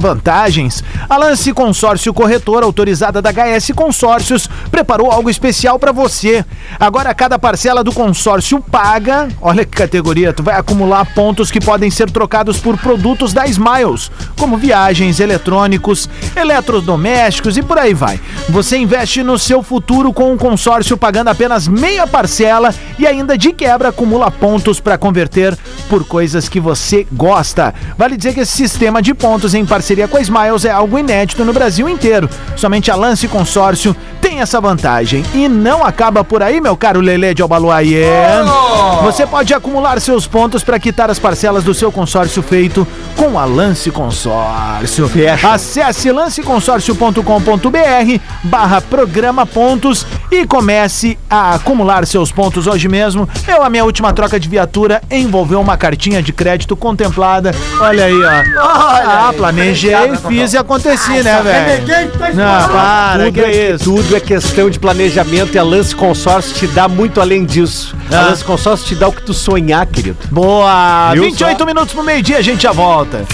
A Lance Consórcio Corretora, autorizada da HS Consórcios, preparou algo especial para você. Agora, cada parcela do consórcio paga, olha que categoria, tu vai acumular pontos que podem ser trocados por produtos da Smiles, como viagens, eletrônicos, eletrodomésticos e por aí vai. Você investe no seu futuro com um consórcio pagando apenas meia parcela e ainda de quebra acumula pontos para converter por coisas que você gosta. Vale dizer que esse sistema de pontos em parceria com a Smiles é algo inédito no Brasil inteiro. Somente a Lance Consórcio tem essa vantagem. E não acaba por aí, meu caro Lele de Albaluaie. Oh! Você pode acumular seus pontos para quitar as parcelas do seu consórcio feito com a Lance Consórcio. Fecha. Acesse lanceconsórcio.com.br barra programa pontos e comece a acumular seus pontos hoje mesmo. Eu, a minha última troca de viatura envolveu uma cartinha de crédito contemplada. Olha aí, ó. Olha ah, planejei, fiz e aconteci, né, velho? Não, para, tudo que é isso. Tudo é questão de planejamento e a Lance Consórcio te dá muito além disso. Ah. A Lance Consórcio te dá o que tu sonhar, querido. Boa! Viu 28 só? minutos pro meio-dia, a gente já volta.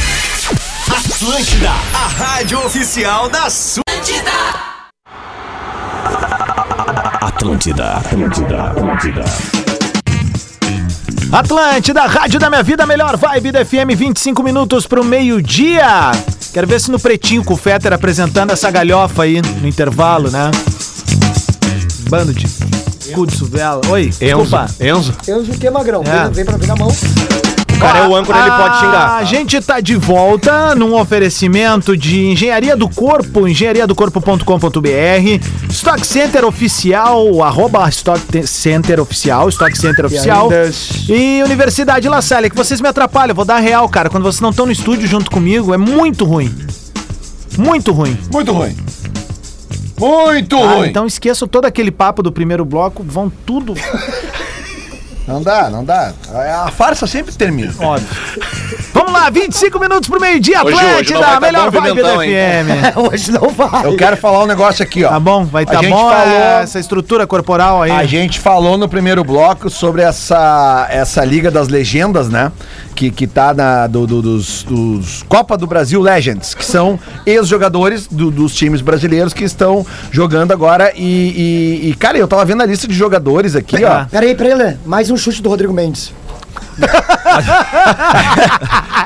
Atlântida, a rádio oficial da sua. Atlântida, Atlântida, Atlântida. Atlântida, rádio da minha vida, melhor vibe da FM, 25 minutos pro meio-dia. Quero ver se no pretinho com o Fetter apresentando essa galhofa aí no intervalo, né? Bando de cu de suvela. Oi, Enzo. Enzo. Enzo o que, Magrão? É. Vem, vem pra vir na mão. Cara é o âncora, ele pode xingar. A gente tá de volta num oferecimento de Engenharia do Corpo, engenhariadocorpo.com.br, Stock Center Oficial, arroba Stock Center Oficial, Stock Center Oficial e Universidade La Salle, que vocês me atrapalham, vou dar real, cara, quando vocês não estão no estúdio junto comigo, é muito ruim. Muito ruim. Muito ruim. Muito Ah, ruim. então esqueçam todo aquele papo do primeiro bloco, vão tudo Não dá, não dá. A farsa sempre termina. óbvio. Vamos lá, 25 minutos pro meio-dia, Hoje- hoje tá melhor vibe da? FM. Hoje não vai. Eu quero falar um negócio aqui, ó. Tá bom, vai A tá gente bom falou- essa estrutura corporal aí. A gente falou no primeiro bloco sobre essa, essa Liga das Legendas, né? Que, que tá na, do, do- dos, dos Copa do Brasil Legends, que são ex-jogadores do- dos times brasileiros que estão jogando agora. E, e- e, cara, eu tava vendo a lista de jogadores aqui, ó. Peraí, peraí, Lê. Mais um chute do Rodrigo Mendes.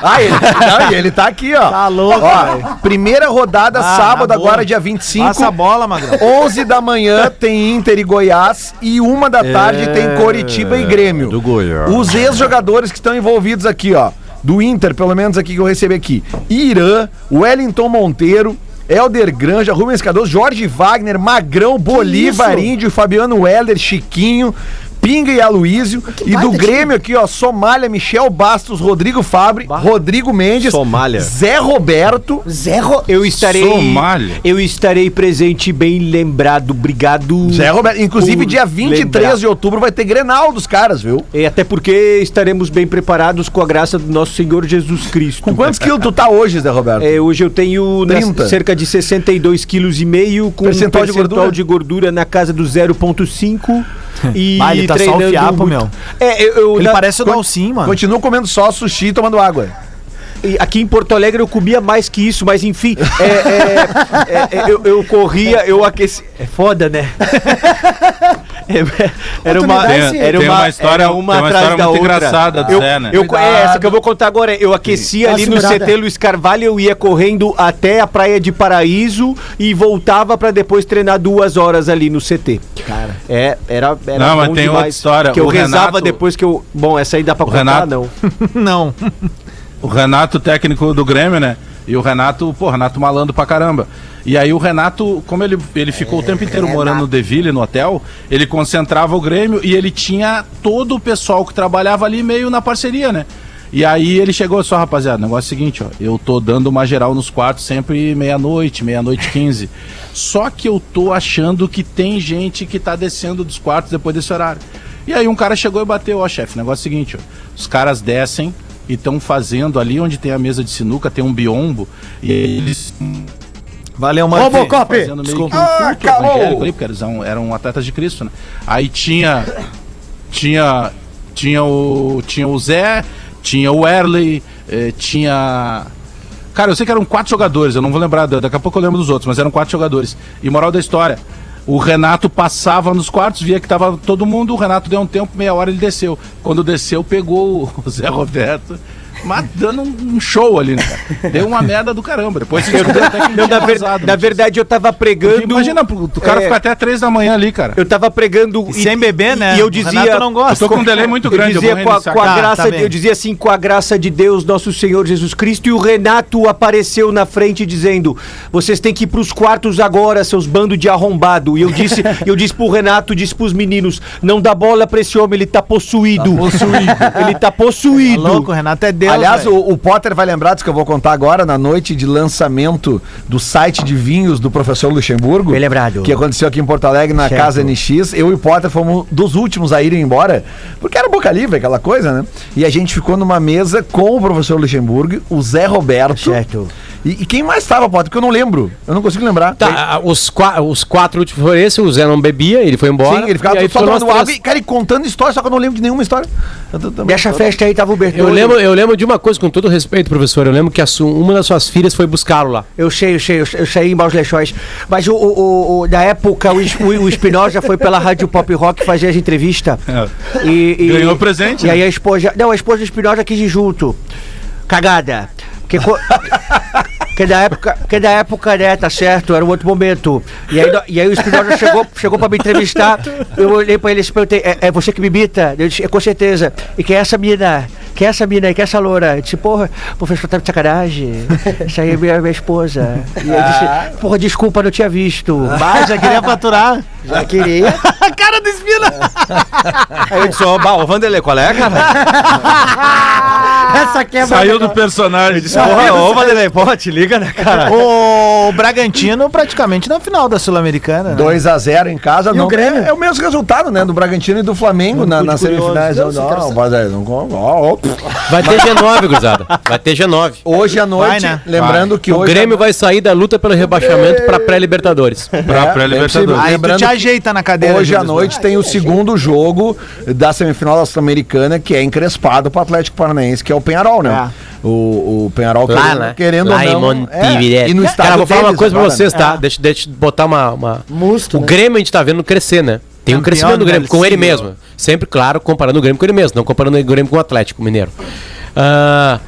Ah, ele, não, e ele tá aqui, ó. Tá louco, Ó, primeira rodada, Ah, sábado, na boa. agora, dia 25. Passa a bola, Magrão. 11 da manhã tem Inter e Goiás e uma da tarde tem Coritiba e Grêmio. do Goiás. Os ex-jogadores que estão envolvidos aqui, ó, do Inter, pelo menos aqui que eu recebi aqui. Irã, Wellington Monteiro, Helder Granja, Rubens Cardoso, Jorge Wagner, Magrão, Bolívar? Índio, Fabiano Weller, Chiquinho, Pinga e Aloísio. E do Grêmio aqui, ó, Somália, Michel Bastos, Rodrigo Fabre, Rodrigo Mendes, Somália. Zé Roberto. Zero. Eu estarei. Somália. Eu estarei presente, bem lembrado. Obrigado. Zé Roberto. Inclusive, dia 23 lembrar. de outubro vai ter Grenal dos caras, viu? E até porque estaremos bem preparados com a graça do nosso Senhor Jesus Cristo. Com quantos quilos tu tá hoje, Zé Roberto? É, hoje eu tenho nas- 30. cerca de 62 quilos e meio com Percentual um de percentual gordura? de gordura na casa do 0.5 e Tá só o treinando fiapo, muito. meu. É, eu, eu- Ele na- parece o Dalcin, mano. Continua comendo só sushi e tomando água. Aqui em Porto Alegre eu comia mais que isso, mas enfim, é, é, é, é, eu, eu corria, eu aqueci. É foda, né? É, era uma, Tem- era uma, uma história- era uma uma atrás história da muito outra. engraçada do eu, Zé, né? eu- é, essa que eu vou contar agora. Eu aquecia Dá ali no. CT Luiz Carvalho, eu ia correndo até a Praia de Paraíso e voltava pra depois treinar duas horas ali no CT. Cara. É, era, era Não, mas tem demais. outra história. Que eu O rezava Renato- depois que eu. Bom, essa aí dá pra O contar, Renato- não. Não. O Renato, técnico do Grêmio, né? E o Renato, pô, Renato malando pra caramba. E aí o Renato, como ele, ele ficou o tempo inteiro morando no Deville, no hotel, ele concentrava o Grêmio e ele tinha todo o pessoal que trabalhava ali meio na parceria, né? E aí ele chegou só, rapaziada, o negócio é o seguinte, ó, eu tô dando uma geral nos quartos sempre meia-noite, meia-noite quinze. Só que eu tô achando que tem gente que tá descendo dos quartos depois desse horário. E aí um cara chegou e bateu, ó, chefe, negócio é o seguinte, ó, os caras descem e estão fazendo ali onde tem a mesa de sinuca, tem um biombo, e eles Valeu, mano. Robocop. fazendo meio que um culto Ah, calou. evangélico ali, porque eles eram, eram atletas de Cristo, né? Aí tinha. Tinha. Tinha o. Tinha o Zé, tinha o Erley, eh, tinha. Cara, eu sei que eram quatro jogadores, eu não vou lembrar, daqui a pouco eu lembro dos outros, mas eram quatro jogadores. E moral da história. O Renato passava nos quartos, via que tava todo mundo, o Renato deu um tempo, meia hora ele desceu. Quando desceu, pegou o Zé Roberto, mas dando um show ali, né, cara? Deu uma merda do caramba. Depois se descobriu até que Não, na, ver- vazado, né? verdade, eu tava pregando. Imagina, o cara É. ficar até três da manhã ali, cara. Eu tava pregando. E sem beber, né? E eu dizia. Renato não gosta. Eu tô com um delay muito grande, Eu eu dizia vou com a, com a Tá, graça, tá de- bem. eu dizia assim, com a graça de Deus, nosso Senhor Jesus Cristo, e o Renato apareceu na frente dizendo: "Vocês têm que ir pros quartos agora, seus bandos de arrombado". E eu disse, eu disse pro Renato, disse pros meninos: "Não dá bola pra esse homem, ele tá possuído". ele tá Tá possuído. louco, o Renato é Deus. Aliás, velho. o, o Potter vai lembrar disso que eu vou contar agora, na noite de lançamento do site de vinhos do professor Luxemburgo. Bem lembrado. Que aconteceu aqui em Porto Alegre, na Certo. Casa NX. Eu e o Potter fomos dos últimos a irem embora, porque era boca livre, aquela coisa, né? E a gente ficou numa mesa com o professor Luxemburgo, o Zé Roberto. Certo. E, e quem mais estava, Potter? Porque eu não lembro. Eu não consigo lembrar. Tá, a- os, qua- os quatro últimos foram esse, o Zé não bebia, ele foi embora. Sim, ele ficava só tomando água três. e, cara, e contando história, só que eu não lembro de nenhuma história. Também- Nessa festa aí tava o Bertoldo. Eu lembro, eu lembro de uma coisa, com todo respeito, professor. Eu lembro que a uma das suas filhas foi buscá-lo lá. Eu sei, eu sei, eu sei em Maus Leixões. Mas o, o, o- na época o, o, o Espinosa foi pela Rádio Pop Rock fazer as entrevistas. E, e- Ganhou presente, E né? aí a esposa. Não, a esposa do Espinosa quis ir junto. Cagada. Porque que da época, que da época, né, tá certo, era um outro momento. E aí, e aí o Espinosa chegou, chegou pra me entrevistar, eu olhei pra ele e perguntei, é, é você que me imita? Eu disse, é, com certeza. E quem é essa mina? Quem é essa mina aí? Quem é essa loura? Eu disse, porra, professor, tá de sacanagem? Essa aí é minha, minha esposa. E eu disse, porra, desculpa, não tinha visto. Mas já queria faturar. Já queria. A cara do Espina. Aí eu disse, ô Vanderlei, qual é, cara? Essa quebra. Saiu do personagem. Disse, Porra, ô Vanderlei, porra, te liga, né, cara? O Bragantino praticamente na final da Sul-Americana. né? 2x0 em casa. E não, o Grêmio? É, é o mesmo resultado, né? Do Bragantino e do Flamengo na, nas semifinais. Não, não, não, ó, ó, Vai ter G9, gurizada. Vai ter G9. Hoje à noite, né? lembrando que O hoje. Grêmio vai sair da luta pelo rebaixamento pra pré-Libertadores. Pra É, é pré-Libertadores. Lembrando ajeita na cadeira. Hoje à noite tem o segundo jogo da semifinal da Sul-Americana, que é encrespado pro Atlético Paranaense, que é o Penharol, né? O, o Penharol Lá, querendo, né? querendo Lá ou não. Montevideo. e no estado Cara, vou falar uma coisa pra agora, vocês, né? tá? Deixa, deixa eu botar uma. uma- Musto, O né? Grêmio a gente tá vendo crescer, né? Tem um crescimento do Grêmio do com ele mesmo. Sempre, claro, comparando o Grêmio com ele mesmo, não comparando o Grêmio com o Atlético Mineiro. Ah,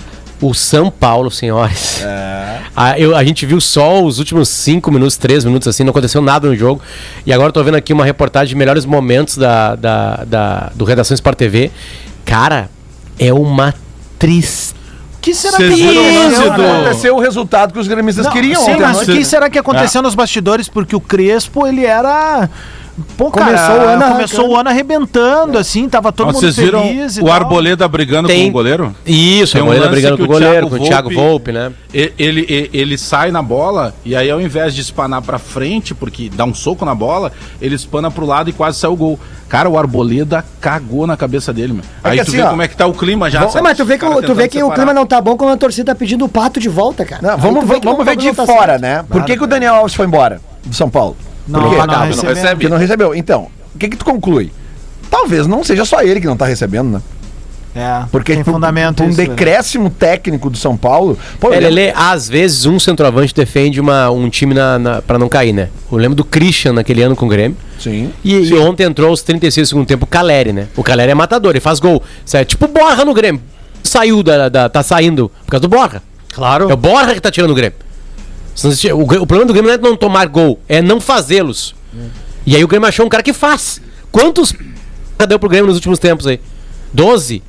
o São Paulo, senhores. A, eu- a gente viu só os últimos 5 minutos, 3 minutos, assim, não aconteceu nada no jogo. E agora eu tô vendo aqui uma reportagem de melhores momentos da, da, da- do Redação Sport TV. Cara, é uma tristeza. O que será que aconteceu? o resultado que os gremistas Não, queriam sim, mas o que será que aconteceu nos bastidores? Porque o Crespo, ele era. Pô, cara, Começou o ano começou o ano arrebentando, assim, tava todo mundo Vocês viram feliz e o tal. Arboleda brigando Tem- com o goleiro? Isso, Tem a um goleira lance brigando com o o goleiro, Thiago com o Thiago Volpe- né? Ele, ele, ele sai na bola e aí ao invés de espanar pra frente, porque dá um soco na bola, ele espana pro lado e quase sai o gol. Cara, o Arboleda cagou na cabeça dele, meu. É Aí que tu assim, vê ó, como é que tá o clima já. Sabe? mas tu vê que, o- tu vê que o clima não tá bom quando a torcida tá pedindo o pato de volta, cara. Não, vamos vê que vamos o ver de tá fora, certo. né? Por que, que o Daniel Alves foi embora do São Paulo? Não, Por quê? não, Não, recebe. Porque não recebeu. Então, o que que tu conclui? Talvez não seja só ele que não tá recebendo, né? É, Porque tem fundamento um isso, né? decréscimo técnico do São Paulo. Pô, É, Lelê, às vezes um centroavante defende uma, um time na, na, pra não cair, né? Eu lembro do Christian naquele ano com o Grêmio. Sim. E, e ontem entrou aos 36 do segundo tempo o Caleri, né? O Caleri é matador, ele faz gol. Isso é tipo Borra no Grêmio. Saiu da, da- Tá saindo por causa do Borra. Claro. É o Borra que tá tirando o Grêmio. O, problema do Grêmio não é não tomar gol, é não fazê-los. E aí o Grêmio achou um cara que faz. Quantos deu pro Grêmio nos últimos tempos aí? 12?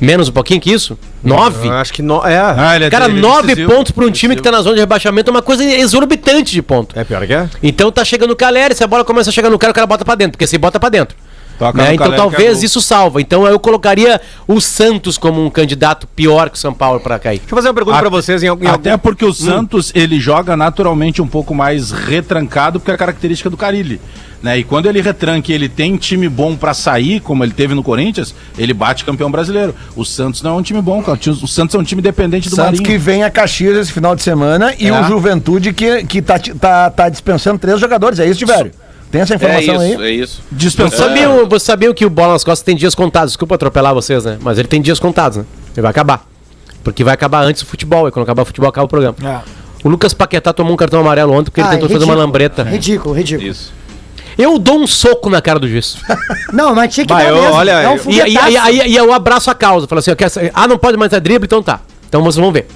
Menos um pouquinho que isso? 9? Eu acho que não. É. Ah, ele é- Cara, ele é nove decisivo. pontos pra um time que tá na zona de rebaixamento é uma coisa exorbitante de ponto. É pior que é? Então tá chegando o Caleri, se a bola começa a chegar no cara, o cara bota pra dentro, porque se bota pra dentro. Toca Né? Então é talvez gol. isso salva. Então eu colocaria o Santos como um candidato pior que o São Paulo pra cair. Deixa eu fazer uma pergunta pra vocês em, Até algum- porque o Santos, ele joga naturalmente um pouco mais retrancado, porque é a característica do Carilli. Né? E quando ele retranca e ele tem time bom pra sair, como ele teve no Corinthians, ele bate campeão brasileiro. O Santos não é um time bom, cara. O Santos é um time dependente do Santos Marinho. que vem a Caxias esse final de semana e É. o Juventude que, que tá, tá, tá dispensando três jogadores. É isso, Tiverio? Tem essa É informação isso, aí? é isso. Vocês sabiam, vocês sabiam que o Bola nas Costas tem dias contados? Desculpa atropelar vocês, né? Mas ele tem dias contados, né? Ele vai acabar. Porque vai acabar antes do futebol. E quando acabar o futebol, acaba o programa. É. O Lucas Paquetá tomou um cartão amarelo ontem porque ele Ah, tentou fazer uma lambreta. Ridículo, ridículo. Isso. Eu dou um soco na cara do juiz. Não, mas tinha que Vai, dar eu- mesmo. olha, é um eu- E, e, e, aí e eu abraço a causa. Falo assim, eu quero, ah, não pode mais dar drible, então tá. Então vocês vão ver.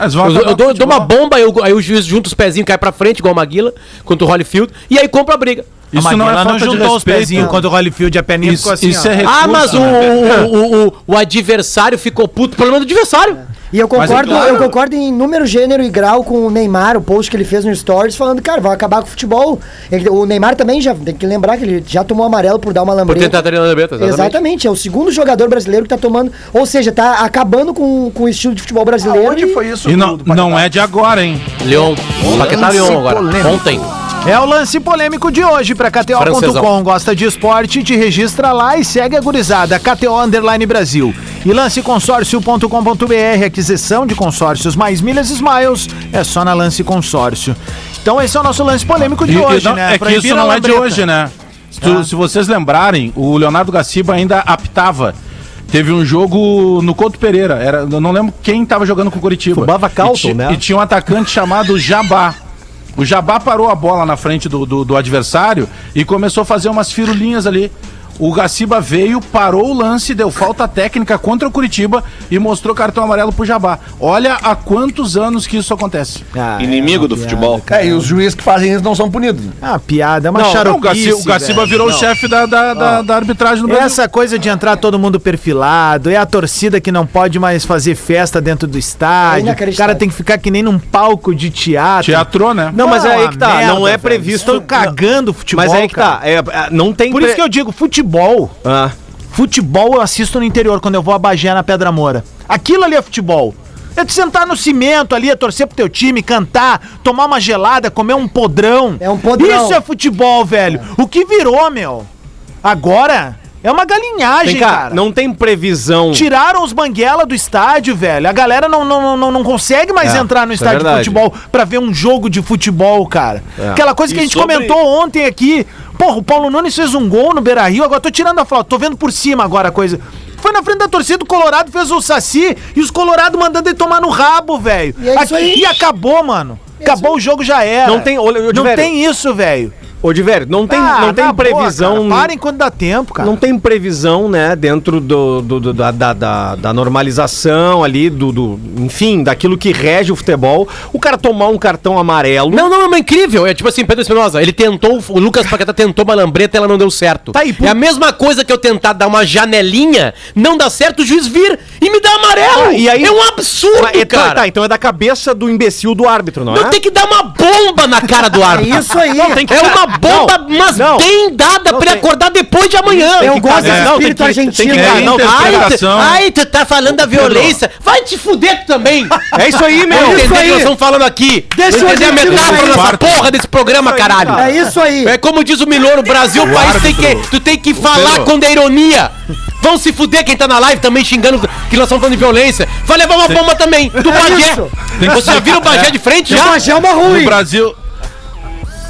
Eles vão Eu, eu dou, eu dou uma bomba, aí o, aí o juiz junta os pezinhos, cai pra frente, igual o Maguila, contra o Holyfield, e aí compra a briga. Isso não é falta de juntou os respeito. pezinhos quando o Holyfield a peninha Isso, ficou assim, isso ó. é recurso, ah, mas o, né? o, o, o- o adversário ficou puto. Problema do adversário. E eu é concordo, claro. eu concordo em número, gênero e grau com o Neymar, o post que ele fez no Stories, falando, cara, vai acabar com o futebol. Ele- o Neymar também já tem que lembrar que ele já tomou amarelo por dar uma Por lambreta. tentar treinar na beta, exatamente. Exatamente, é o segundo jogador brasileiro que tá tomando. Ou seja, tá acabando com, com o estilo de futebol brasileiro. Onde e- foi isso? E não, não é de agora, hein? Leon. Paquetá Leon agora. polêmico. Ontem. É o lance polêmico de hoje pra KTO.com. Gosta de esporte? Te registra lá e segue a gurizada. KTO Underline Brasil. E lanceconsórcio.com.br. Aquisição de consórcios mais milhas e smiles. É só na Lance Consórcio. Então esse é o nosso lance polêmico de E- e hoje, não- né? É que isso não é de hoje, né? Se, tu- Ah. se vocês lembrarem, o Leonardo Gaciba ainda aptava. Teve um jogo no Couto Pereira. Era, eu não lembro quem estava jogando com o Curitiba. Fubava Calton, e, né? E tinha um atacante chamado Jabá. O Jabá parou a bola na frente do, do, do adversário e começou a fazer umas firulinhas ali. O Gaciba veio, parou o lance, deu falta técnica contra o Curitiba e mostrou cartão amarelo pro Jabá. Olha há quantos anos que isso acontece. Ah, Inimigo é do piada, futebol. Cara. É, e os juízes que fazem isso não são punidos. Ah, piada, é uma não, o Gaciba, o Gaciba virou o chefe da, da, da, da, arbitragem no Brasil. Essa coisa de entrar todo mundo perfilado, é a torcida que não pode mais fazer festa dentro do estádio. É o cara tem que ficar que nem num palco de teatro. Teatro, né? Não, mas é aí que tá. Merda, não é previsto. Estou cagando futebol. Mas é aí que tá. É, não tem. Por pre... isso que eu digo, futebol. Ah. Futebol eu assisto no interior quando eu vou a Bagé na Pedra Moura. Aquilo ali é futebol. É de sentar no cimento ali, é torcer pro teu time, cantar, tomar uma gelada, comer um podrão. É um podrão. Isso é futebol, velho. É. O que virou, meu? Agora é uma galinhagem, cá, cara. Não tem previsão. Tiraram os banguela do estádio, velho. A galera não, não, não, não consegue mais é, entrar no é estádio é de futebol pra ver um jogo de futebol, cara. É. Aquela coisa que e a gente sobre... comentou ontem aqui. Porra, o Paulo Nunes fez um gol no Beira Rio, agora tô tirando a flauta, tô vendo por cima agora a coisa. Foi na frente da torcida do Colorado, fez o Saci e os Colorado mandando ele tomar no rabo, velho. E, é e acabou, mano. Acabou o jogo, já era. Não tem, olha, não tem isso, velho. Ô, Diver, não tem, ah, não tem previsão. Boa, cara. Parem quando dá tempo, cara. Não tem previsão, né, dentro do, do, do da, da, da, da, normalização ali, do, do, enfim, daquilo que rege o futebol. O cara tomar um cartão amarelo. Não, não, é incrível. É tipo assim, Pedro Espinosa, ele tentou, o Lucas Paquetá tentou uma lambreta e ela não deu certo. Tá aí, por... É a mesma coisa que eu tentar dar uma janelinha, não dá certo, o juiz vir e me dá amarelo. Ah, e aí, é um absurdo, mas, então, cara. Tá, então é da cabeça do imbecil do árbitro, não, não é? Não, tem que dar uma bomba na cara do árbitro. É isso aí. Não, tem que... É uma bomba, não, mas não, bem dada pra ele acordar depois de amanhã. Eu gosto desse espírito argentino. Ai, tu tá falando da violência. Vai te fuder também. É isso aí, meu. Entender que nós estamos falando aqui. Deixa eu entender a metáfora dessa porra desse programa, caralho. É isso aí. É como diz o Milor, o Brasil, o país tem que, tu tem que falar quando é ironia. Vão se fuder quem tá na live também xingando que nós estamos falando de violência. Vai levar uma bomba também, do Bagé. Você já viu o Bagé de frente? Já? O Bagé é uma ruim. No Brasil,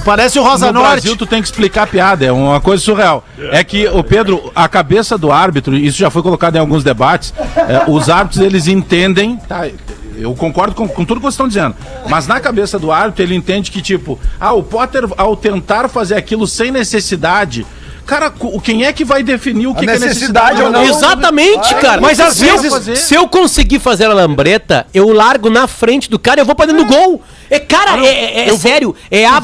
Parece o Rosa no Norte. Brasil, tu tem que explicar a piada, é uma coisa surreal. É que, o Pedro, a cabeça do árbitro, isso já foi colocado em alguns debates, é, os árbitros, eles entendem, tá, eu concordo com, com, tudo que vocês estão dizendo. Mas na cabeça do árbitro, ele entende que, tipo, ah, o Potter, ao tentar fazer aquilo sem necessidade, Cara, quem é que vai definir o que, necessidade, é necessidade ou não? Exatamente, cara. Mas às vezes, se eu conseguir fazer a lambreta, eu largo na frente do cara e eu vou pra dentro do gol. É, cara, é, é, é sério. É a.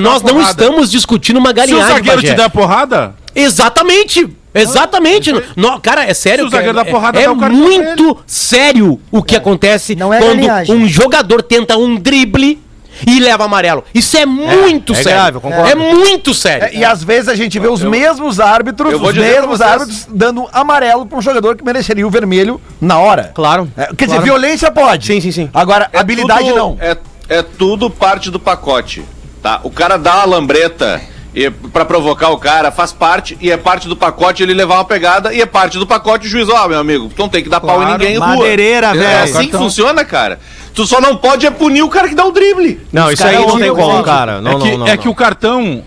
Nós não estamos discutindo uma galinhagem. Se o zagueiro te der porrada? Exatamente. Exatamente. Ah, no, cara, é sério. Se o zagueiro cara, porrada, é, é muito sério o que é. acontece é quando um jogador tenta um drible e leva amarelo. Isso é, é muito é, é sério. Grave, é muito sério. É, e às vezes a gente vê os eu, mesmos árbitros, os mesmos árbitros dando amarelo para um jogador que mereceria o vermelho na hora. Claro. É, quer claro. dizer, violência pode. Sim, sim, sim. Agora, habilidade tudo, não. É, é tudo parte do pacote. Tá? O cara dá a lambreta e para provocar o cara, faz parte e é parte do pacote ele levar uma pegada e é parte do pacote o juiz, ó, oh, meu amigo, não tem que dar claro, pau em ninguém em rua. Madeireira, velho. É assim que funciona, cara. Tu só não pode é punir o cara que dá o drible. Não, Os isso aí não tem como, cara. Não, é que, não, não, é que o cartão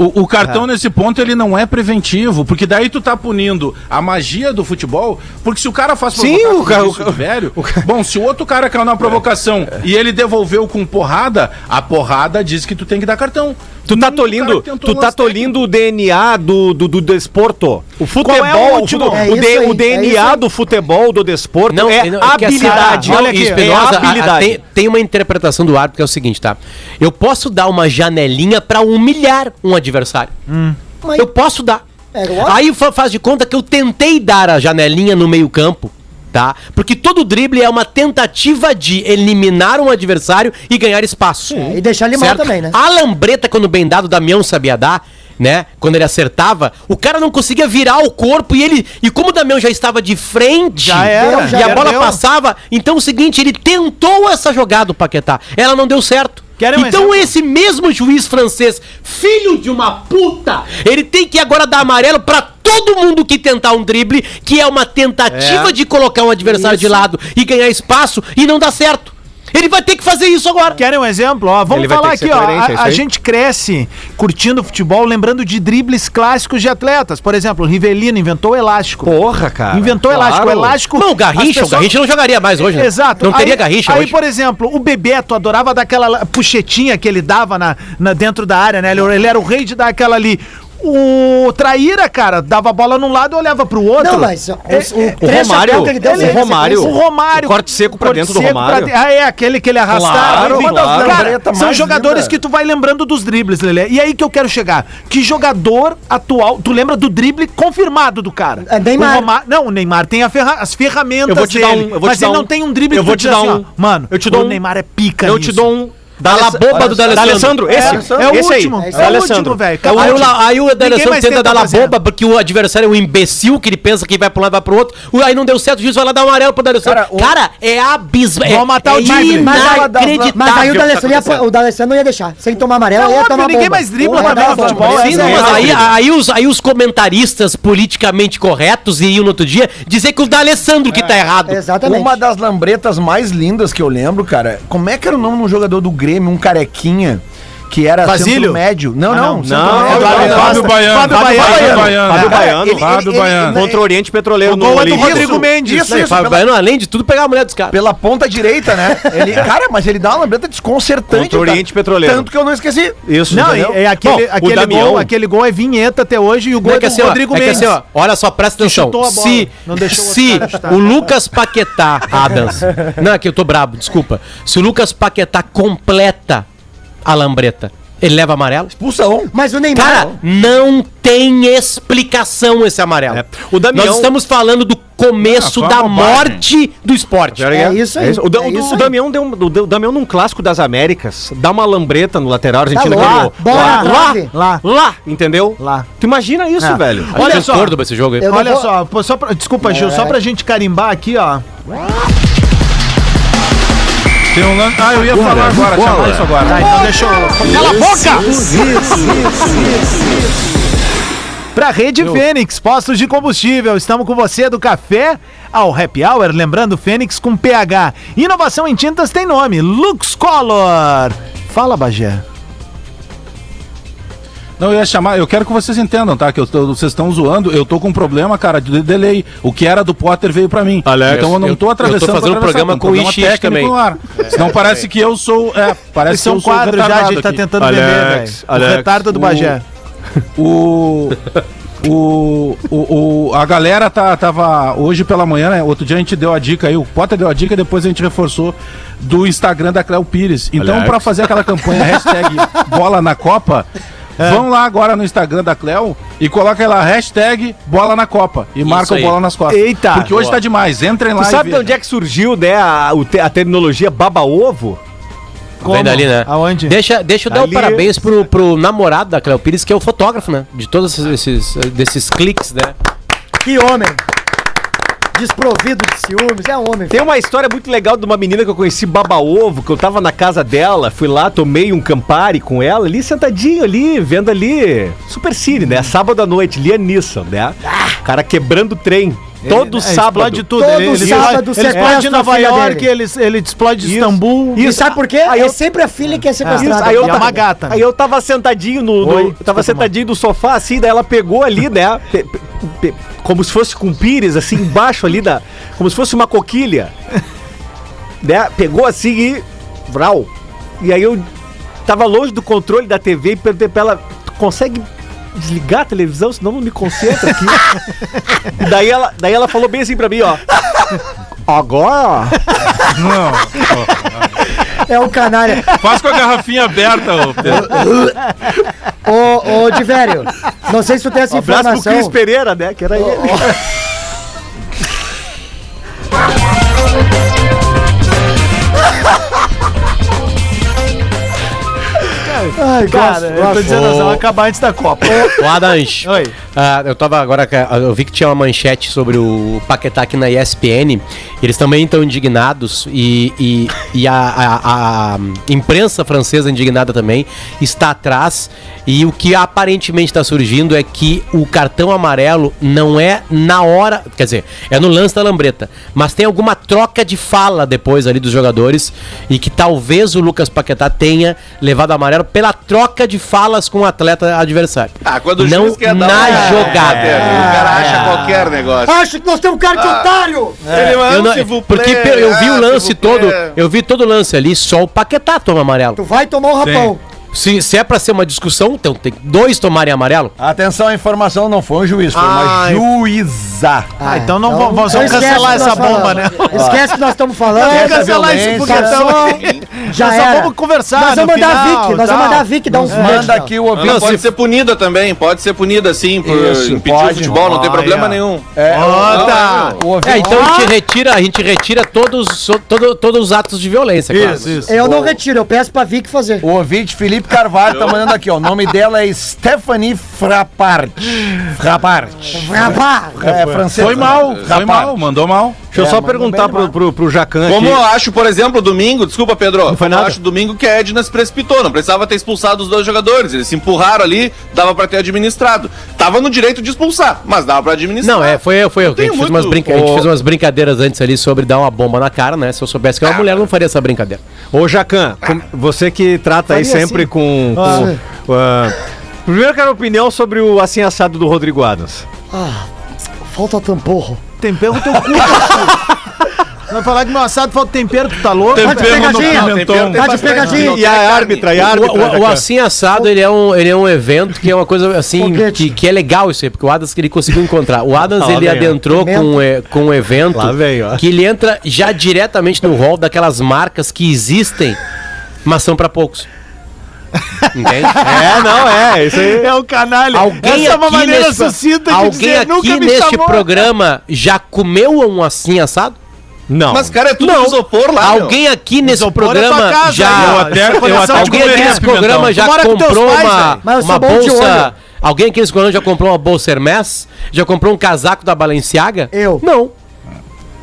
o, o cartão, é. nesse ponto, ele não é preventivo, porque daí tu tá punindo a magia do futebol, porque se o cara faz Sim, o cara, o, velho, o, bom, se o outro cara caiu na provocação é. e ele devolveu com porrada, a porrada diz que tu tem que dar cartão. Tu tá tolindo, tu tá tolindo o DNA do, do, do desporto. O futebol, é o, último, é o, aí, o DNA é do futebol, do desporto não, é não, habilidade. Olha aqui, Espinosa, é habilidade. A, a, tem, tem uma interpretação do árbitro que é o seguinte, tá? Eu posso dar uma janelinha para humilhar um adversário. Hum. Eu posso dar. É, Aí faz de conta que eu tentei dar a janelinha no meio campo tá? Porque todo drible é uma tentativa de eliminar um adversário e ganhar espaço. Sim, e deixar ele mal também, né? A lambreta, quando bem dado, o Damião sabia dar, né? Quando ele acertava, o cara não conseguia virar o corpo e ele. E como o Damião já estava de frente já era, já e a bola passava, então o seguinte, ele tentou essa jogada, o Paquetá. Ela não deu certo. Um então esse mesmo juiz francês, filho de uma puta, ele tem que agora dar amarelo para todo mundo que tentar um drible, que é uma tentativa é. de colocar um adversário Isso. de lado e ganhar espaço e não dá certo. Ele vai ter que fazer isso agora. Querem um exemplo? Ó, vamos falar aqui, ó. A, é a gente cresce curtindo futebol, lembrando de dribles clássicos de atletas. Por exemplo, o Rivelino inventou o elástico. Porra, cara. Inventou claro. elástico. O elástico. Não, o Garrincha, pessoas... o Garrincha não jogaria mais hoje. Né? Exato. Não teria Garrincha aí, hoje. Aí, por exemplo, o Bebeto adorava dar aquela puxetinha que ele dava na, na dentro da área, né? Ele, ele era o rei de dar aquela ali O Traíra, cara, dava a bola num lado e olhava pro outro. Não, mas o, É, o, é, O Romário, que ele deu, o ele- Romário, o Romário. o corte seco pra corte dentro do seco Romário. pra de- Ah, é, aquele que ele arrastava. Claro, claro. Cara, são mais jogadores linda. que tu vai lembrando dos dribles, Lelê. E aí que eu quero chegar. Que jogador atual, tu lembra do drible confirmado do cara? É, Neymar. O Romar- não, o Neymar tem a ferra- as ferramentas Eu vou te dar um- dele, eu vou mas te dar ele um- não tem um drible eu vou te dar assim, um- ó, Mano, eu te dou o um- Neymar é pica Eu nisso. te dou um. Cala a boba do Da Alessandro, esse. É, é o esse aí. último. É É, o último. velho. Aí, o La- aí D'Alessandro tenta dar fazer. boba porque o adversário é um imbecil que ele pensa que vai pra um lado vai pro outro. O- Aí não deu certo, o juiz vai lá dar um amarelo pro D'Alessandro. Cara, é abismal. Vão matar o é time. Mas, aí- aí o D'Alessandro, ia, acontecendo. o D'Alessandro não ia deixar. Sem tomar amarelo, ia tomar ninguém mais dribla também no futebol, é mas a aí, aí, os, aí os comentaristas politicamente corretos iriam no outro dia dizer que o D'Alessandro que tá errado. Exatamente. Uma das lambretas mais lindas que eu lembro, cara, como é que era o nome de um jogador do Grêmio, um carequinha, que era Basílio? centro médio? Não, Ah, não, não. Não, médio. Fábio Baiano. Fábio Baiano. Fábio Baiano. Fábio É, Baiano. ele- Fábio ele- Baiano. Contra o Oriente Petroleiro O gol é do. Rodrigo Mendes. Isso, isso, Fábio pela, Baiano, além de tudo, pegar a mulher dos caras. pela ponta direita, né? Ele, cara, mas ele dá uma lambreta desconcertante. Contra o. Oriente Petroleiro. Tanto que eu não esqueci. Isso, Não, é aquele, Bom, o aquele, Damião- gol, aquele gol é vinheta até hoje e o gol É é, que do assim, Rodrigo é Mendes. assim, ó, olha só, presta atenção. Se, se o Lucas Paquetá, Adams, não, aqui eu tô brabo, desculpa. Se o Lucas Paquetá completa a lambreta, ele leva amarelo? Expulsão. Mas o Neymar... Cara, não tem explicação esse amarelo. É. O Damião- Nós estamos falando do começo Ah, da bobagem. morte do esporte. É isso aí, O, Da- é o- isso o aí. Damião deu um- o Damião num clássico das Américas, dá uma lambreta no lateral Tá argentino. ganhou. Bola lá, na trave. Lá. lá, entendeu? Lá. Tu imagina isso, É. velho? Olha só. esse jogo aí. Olha vou- só, pô, só pra, desculpa, Gil, só pra gente carimbar aqui, ó. Tem um lance. Ah, eu ia falar agora, chamar isso agora. Tá, então deixa eu. Cala a boca! Pra Rede Fênix, postos de combustível, estamos com você do café ao happy hour, lembrando Fênix com PH. Inovação em tintas tem nome, Lux Color. Fala, Bagé. Não, eu ia chamar, eu quero que vocês entendam, tá? Que eu tô- vocês estão zoando, eu tô com um problema, cara, de delay. O que era do Potter veio pra mim. Alex, então eu não tô eu tô atravessando fazendo um programa tô com problema Ixi técnico também. no ar. Senão parece que eu sou, é, parece Esse é que um eu sou quadro já, a gente tá aqui. tentando Alex, vender, velho. O Alex, retardo do o- Bagé. O, o, o, o- a galera tá, tava hoje pela manhã, né? Outro dia a gente deu a dica aí, o Potter deu a dica, depois a gente reforçou do Instagram da Cléo Pires. Então, pra fazer aquela campanha hashtag bola na Copa, vão lá agora no Instagram da Cléo e coloca lá hashtag bola na Copa e marca o bola nas costas. Eita. Porque hoje tá demais. Entrem lá Tu e sabe de onde é que surgiu, né, a, a terminologia baba-ovo? Vem dali, né? Aonde? Deixa, deixa eu dar o parabéns pro, pro namorado da Cleo Pires, que é o fotógrafo, né? De todos esses, desses cliques, né? Que homem. Desprovido de ciúmes, é homem. Tem uma história muito legal de uma menina que eu conheci, Baba-Ovo, que eu tava na casa dela, fui lá, tomei um Campari com ela, ali sentadinho ali, vendo ali, Super Cine, né? Sábado à noite, Liam Neeson, né? O cara quebrando trem. Todo É, sábado. Explode tudo. Todo ele, ele sábado ele sequestra explode a Nova York, ele, ele explode Isso. Istambul. E sabe por quê? Aí é eu- sempre a filha que é Isso, sequestrada. aí eu é uma gata, né? Aí eu tava sentadinho no. no- tava sentadinho no sofá, assim, daí ela pegou ali, né? como se fosse com pires, assim, embaixo ali da. Como se fosse uma coquilha. né? Pegou assim e. Vral. E aí eu tava longe do controle da TV e perguntei pra ela: tu consegue desligar a televisão, senão não me concentro aqui. e daí ela, daí ela falou bem assim pra mim, ó. Agora? Não. É o canalha. Faz com a garrafinha aberta, ô Pedro. Ô, ô, Divério, não sei se tu tem essa Um abraço pro informação. Cris Pereira, né? Que era ele. Ai, cara, eu tô dizendo assim, vai acabar antes da Copa. O Adams. Oi. Ah, eu tava agora, eu vi que tinha uma manchete sobre o Paquetá aqui na ESPN. Eles também estão indignados e, e, e a, a- a imprensa francesa indignada também está atrás. E o que aparentemente está surgindo é que o cartão amarelo não é na hora, quer dizer, é no lance da lambreta, mas tem alguma troca de fala depois ali dos jogadores e que talvez o Lucas Paquetá tenha levado amarelo pela troca de falas com o atleta adversário. Ah, quando o não juiz quer dar na uma- jogada. É, o cara acha qualquer negócio. Acho que nós temos um cara de otário! Ele manda Eu não- um porque eu vi ah, o lance todo, eu vi todo o lance ali, só o Paquetá toma amarelo. Tu vai tomar um rapão. Se, se é pra ser uma discussão, então tem dois tomarem amarelo. Atenção, a informação não foi um juiz, foi uma Ai. juíza. Ah, então não então- vamos, vamos esquece cancelar que nós essa bomba, falamos. né? Esquece que nós estamos falando. Vamos cancelar esse violência. foguetão Só- aí. Já Nós só era. vamos conversar Nós vamos no mandar a Vic, nós tal. vamos mandar a Vic dar um Manda aqui o ouvinte. Não, pode ser punida também, pode ser punida sim, por Isso, impedir pode. o futebol, não tem problema nenhum. É, tá. É, então a gente retira, a gente retira todos, todo- todos os atos de violência, claro. Isso, isso. Eu não retiro, eu peço pra Vic fazer. O ouvinte Felipe Carvalho tá mandando aqui, ó. O nome dela é Stephanie Frappart. Frappart. Rapaz! É francesa. Foi mal, foi Frappart. mal, mandou mal. Deixa eu É, só perguntar pro, pro, pro Jacan Como aqui. eu acho, por exemplo, domingo, desculpa, Pedro. Não foi como eu nada. acho domingo que a Edna se precipitou, não precisava ter expulsado os dois jogadores. Eles se empurraram ali, dava pra ter administrado. Tava no direito de expulsar, mas dava pra administrar. Não, é, foi, foi eu. A gente, fez muito- umas brinca... a gente fez umas brincadeiras antes ali sobre dar uma bomba na cara, né? Se eu soubesse que era uma mulher, eu não faria essa brincadeira. Ô, Jacan, com- você que trata aí sempre assim. com. com, ah, primeiro eu quero a opinião sobre o assim assado do Rodrigo Adams. Ah, falta tamporro. Tempero teu cu. Vai falar que meu assado falta tempero, tu tá louco? Tá de pegadinha? Tempero Tá de pegadinha? E a árbitra, e a O, árbitra. o- o Jacan? assim assado, ele é, um, ele é um evento que é uma coisa assim, que, que é legal isso aí, porque o Adams que ele conseguiu encontrar. O Adams, Lá ele vem, adentrou com, é, com um evento Lá vem, ó. que ele entra já diretamente no rol daquelas marcas que existem, mas são pra poucos. Entende? É, não, é. Isso aí. É o canalha. Alguém Essa é uma aqui maneira nesse, sucinta de alguém dizer, nunca aqui me neste chamou. programa já comeu um assim assado? Não. Mas, cara, é tudo Não. isopor lá. meu. Alguém aqui nesse Isopor é programa tua casa, já. Eu até- eu até Alguém aqui nesse programa já comprou pais, uma, uma bolsa. Alguém aqui nesse programa já comprou uma bolsa Hermès? Já comprou um casaco da Balenciaga? Eu. Não.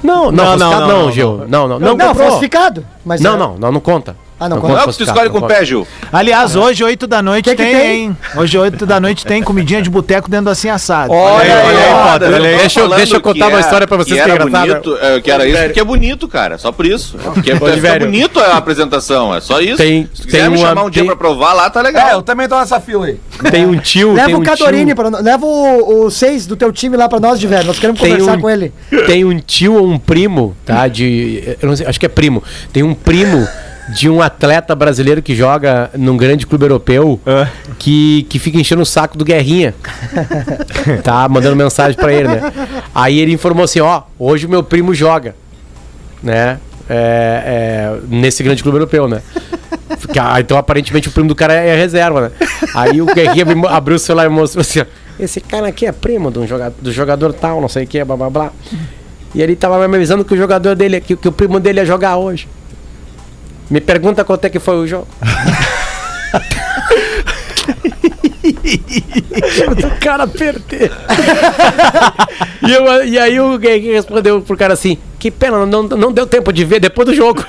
Não, não, Não, não, não, não, Gil. Não, não, não. Não, falsificado. Mas Não, é- não, não, não conta. Ah, não Não é o que tu escolhe com o pé, Gil. Aliás, hoje, 8 da noite, Que que tem, tem? hein? Hoje, 8 da noite, tem comidinha de boteco dentro do assim assado. Olha aí, olha aí, Olha, Potter, olha aí. Deixa eu- deixa eu contar que uma história pra vocês que que é era engraçada. bonito, é, que era isso porque é bonito, cara. Só por isso. É Porque é, é bonito a apresentação, é só isso. Tem- Se quiser tem me chamar um dia tem- pra provar lá, tá É, legal. eu também tô nessa fila aí. Tem um tio, Leva tem o um Cadorini, pra, nós- leva o 6 do teu time lá pra nós, de velho. Nós queremos tem conversar um, com ele. tem um tio ou um primo, tá? De. Eu não sei, acho que é primo. Tem um primo de um atleta brasileiro que joga num grande clube europeu que, que fica enchendo o saco do Guerrinha. tá? Mandando mensagem pra ele, né? Aí ele informou assim: ó, hoje o meu primo joga. Né? É, é, nesse grande clube europeu, né? Ah, então aparentemente o primo do cara é reserva, né? Aí o Guerrinha abriu o celular e mostrou assim: ó, esse cara aqui é primo um jogador, do jogador tal, não sei o que, blá blá blá. E ele tava me avisando que o jogador dele, que, que o primo dele ia jogar hoje. Me pergunta quanto é que foi o jogo. do cara perder. e, eu- e aí o Guerrinha respondeu pro cara assim: Que pena, não, não deu tempo de ver depois do jogo.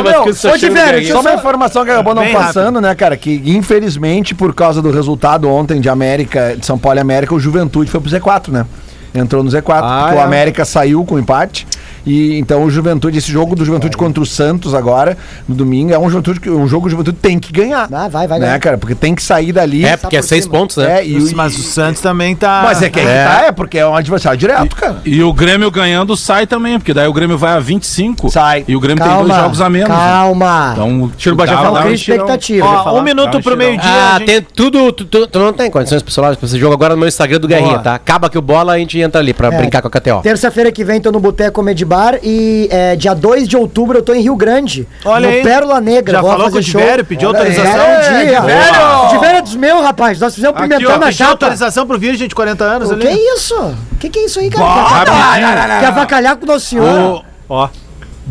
Umas Meu, coisas ô, de Só uma informação que acabou não Bem passando, né, cara? Que infelizmente, por causa do resultado ontem de América, de São Paulo e América, o Juventude foi pro Z4, né? Entrou no Z4, Ah, porque é. o América saiu com empate. E então o Juventude, esse jogo do Juventude contra o Santos agora, no domingo, é um, Juventude, que- um jogo que o Juventude tem que ganhar. Ah, vai, vai né, ganhar. cara? Porque tem que sair dali. É, porque é por seis cima. pontos, né? É, e, Mas o Santos também tá. mas é que aí que tá, é porque é um adversário direto, cara. E o Grêmio ganhando sai também, porque daí o Grêmio vai a 25. Sai. E o Grêmio tem Calma, dois jogos a menos. né? calma. Então, Tira o Bajé dá- falar. um expectativa. Ó, um minuto um pro meio-dia. Ah, a gente- tem tudo. Tu, tu- tu não tem condições pessoais pra esse jogo agora no meu Instagram do Guerrinha, tá? Acaba que o bola, a gente entra ali pra É. brincar com a KTO. Terça-feira que vem tô no Boteco Comedy Bar e é, dia 2 de outubro eu tô em Rio Grande. Olha no aí. Pérola Negra. Já falou com o. Diverio, pediu Olha autorização? É. Diverio! Diverio é dos meus, rapaz. Nós fizemos Aqui, pimentão ó, na Pediu chapa. autorização pro virgem de 40 anos O ali. que é isso? O que, que é isso aí, cara? rapidinho. Quer avacalhar com o nosso senhor? Ô, Ó.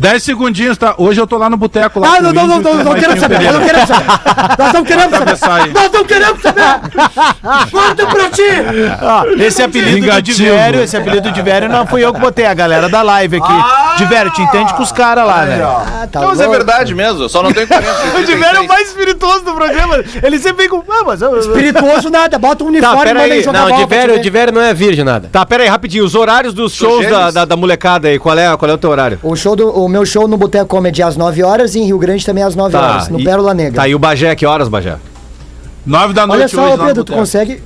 10 segundinhos, tá? Hoje eu tô lá no boteco lá. Ah, não, não, não, não, não queremos saber, nós não queremos saber. Nós não queremos Atravessar saber. Nós não queremos saber. Corta pra ti. Ó, esse apelido do Vingativo. Divério, esse apelido de Divério não fui eu que botei, a galera da live aqui. Divério, te entende com os caras lá, velho. Ah, tá Não, mas é louco. verdade mesmo, eu só não tenho 40. O Divério é o mais espirituoso do programa. Ele sempre vem com. Ah, mas. Espirituoso nada, bota um uniforme Tá, e pera manda aí. jogar Não, de velho, de velho não é virgem nada. Tá, pera aí, rapidinho. Os horários dos shows da, da, da molecada aí. Qual é, qual é o teu horário? O, show do, o meu show no Boteco Comedy é às 9 horas e em Rio Grande também às 9 horas, no e- Pérola Negra. Tá, e o Bagé, que horas, Bagé? 9 da noite Olha só, hoje no Pedro, tu consegue.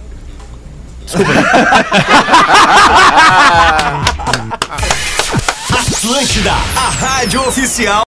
Atlântida, a rádio oficial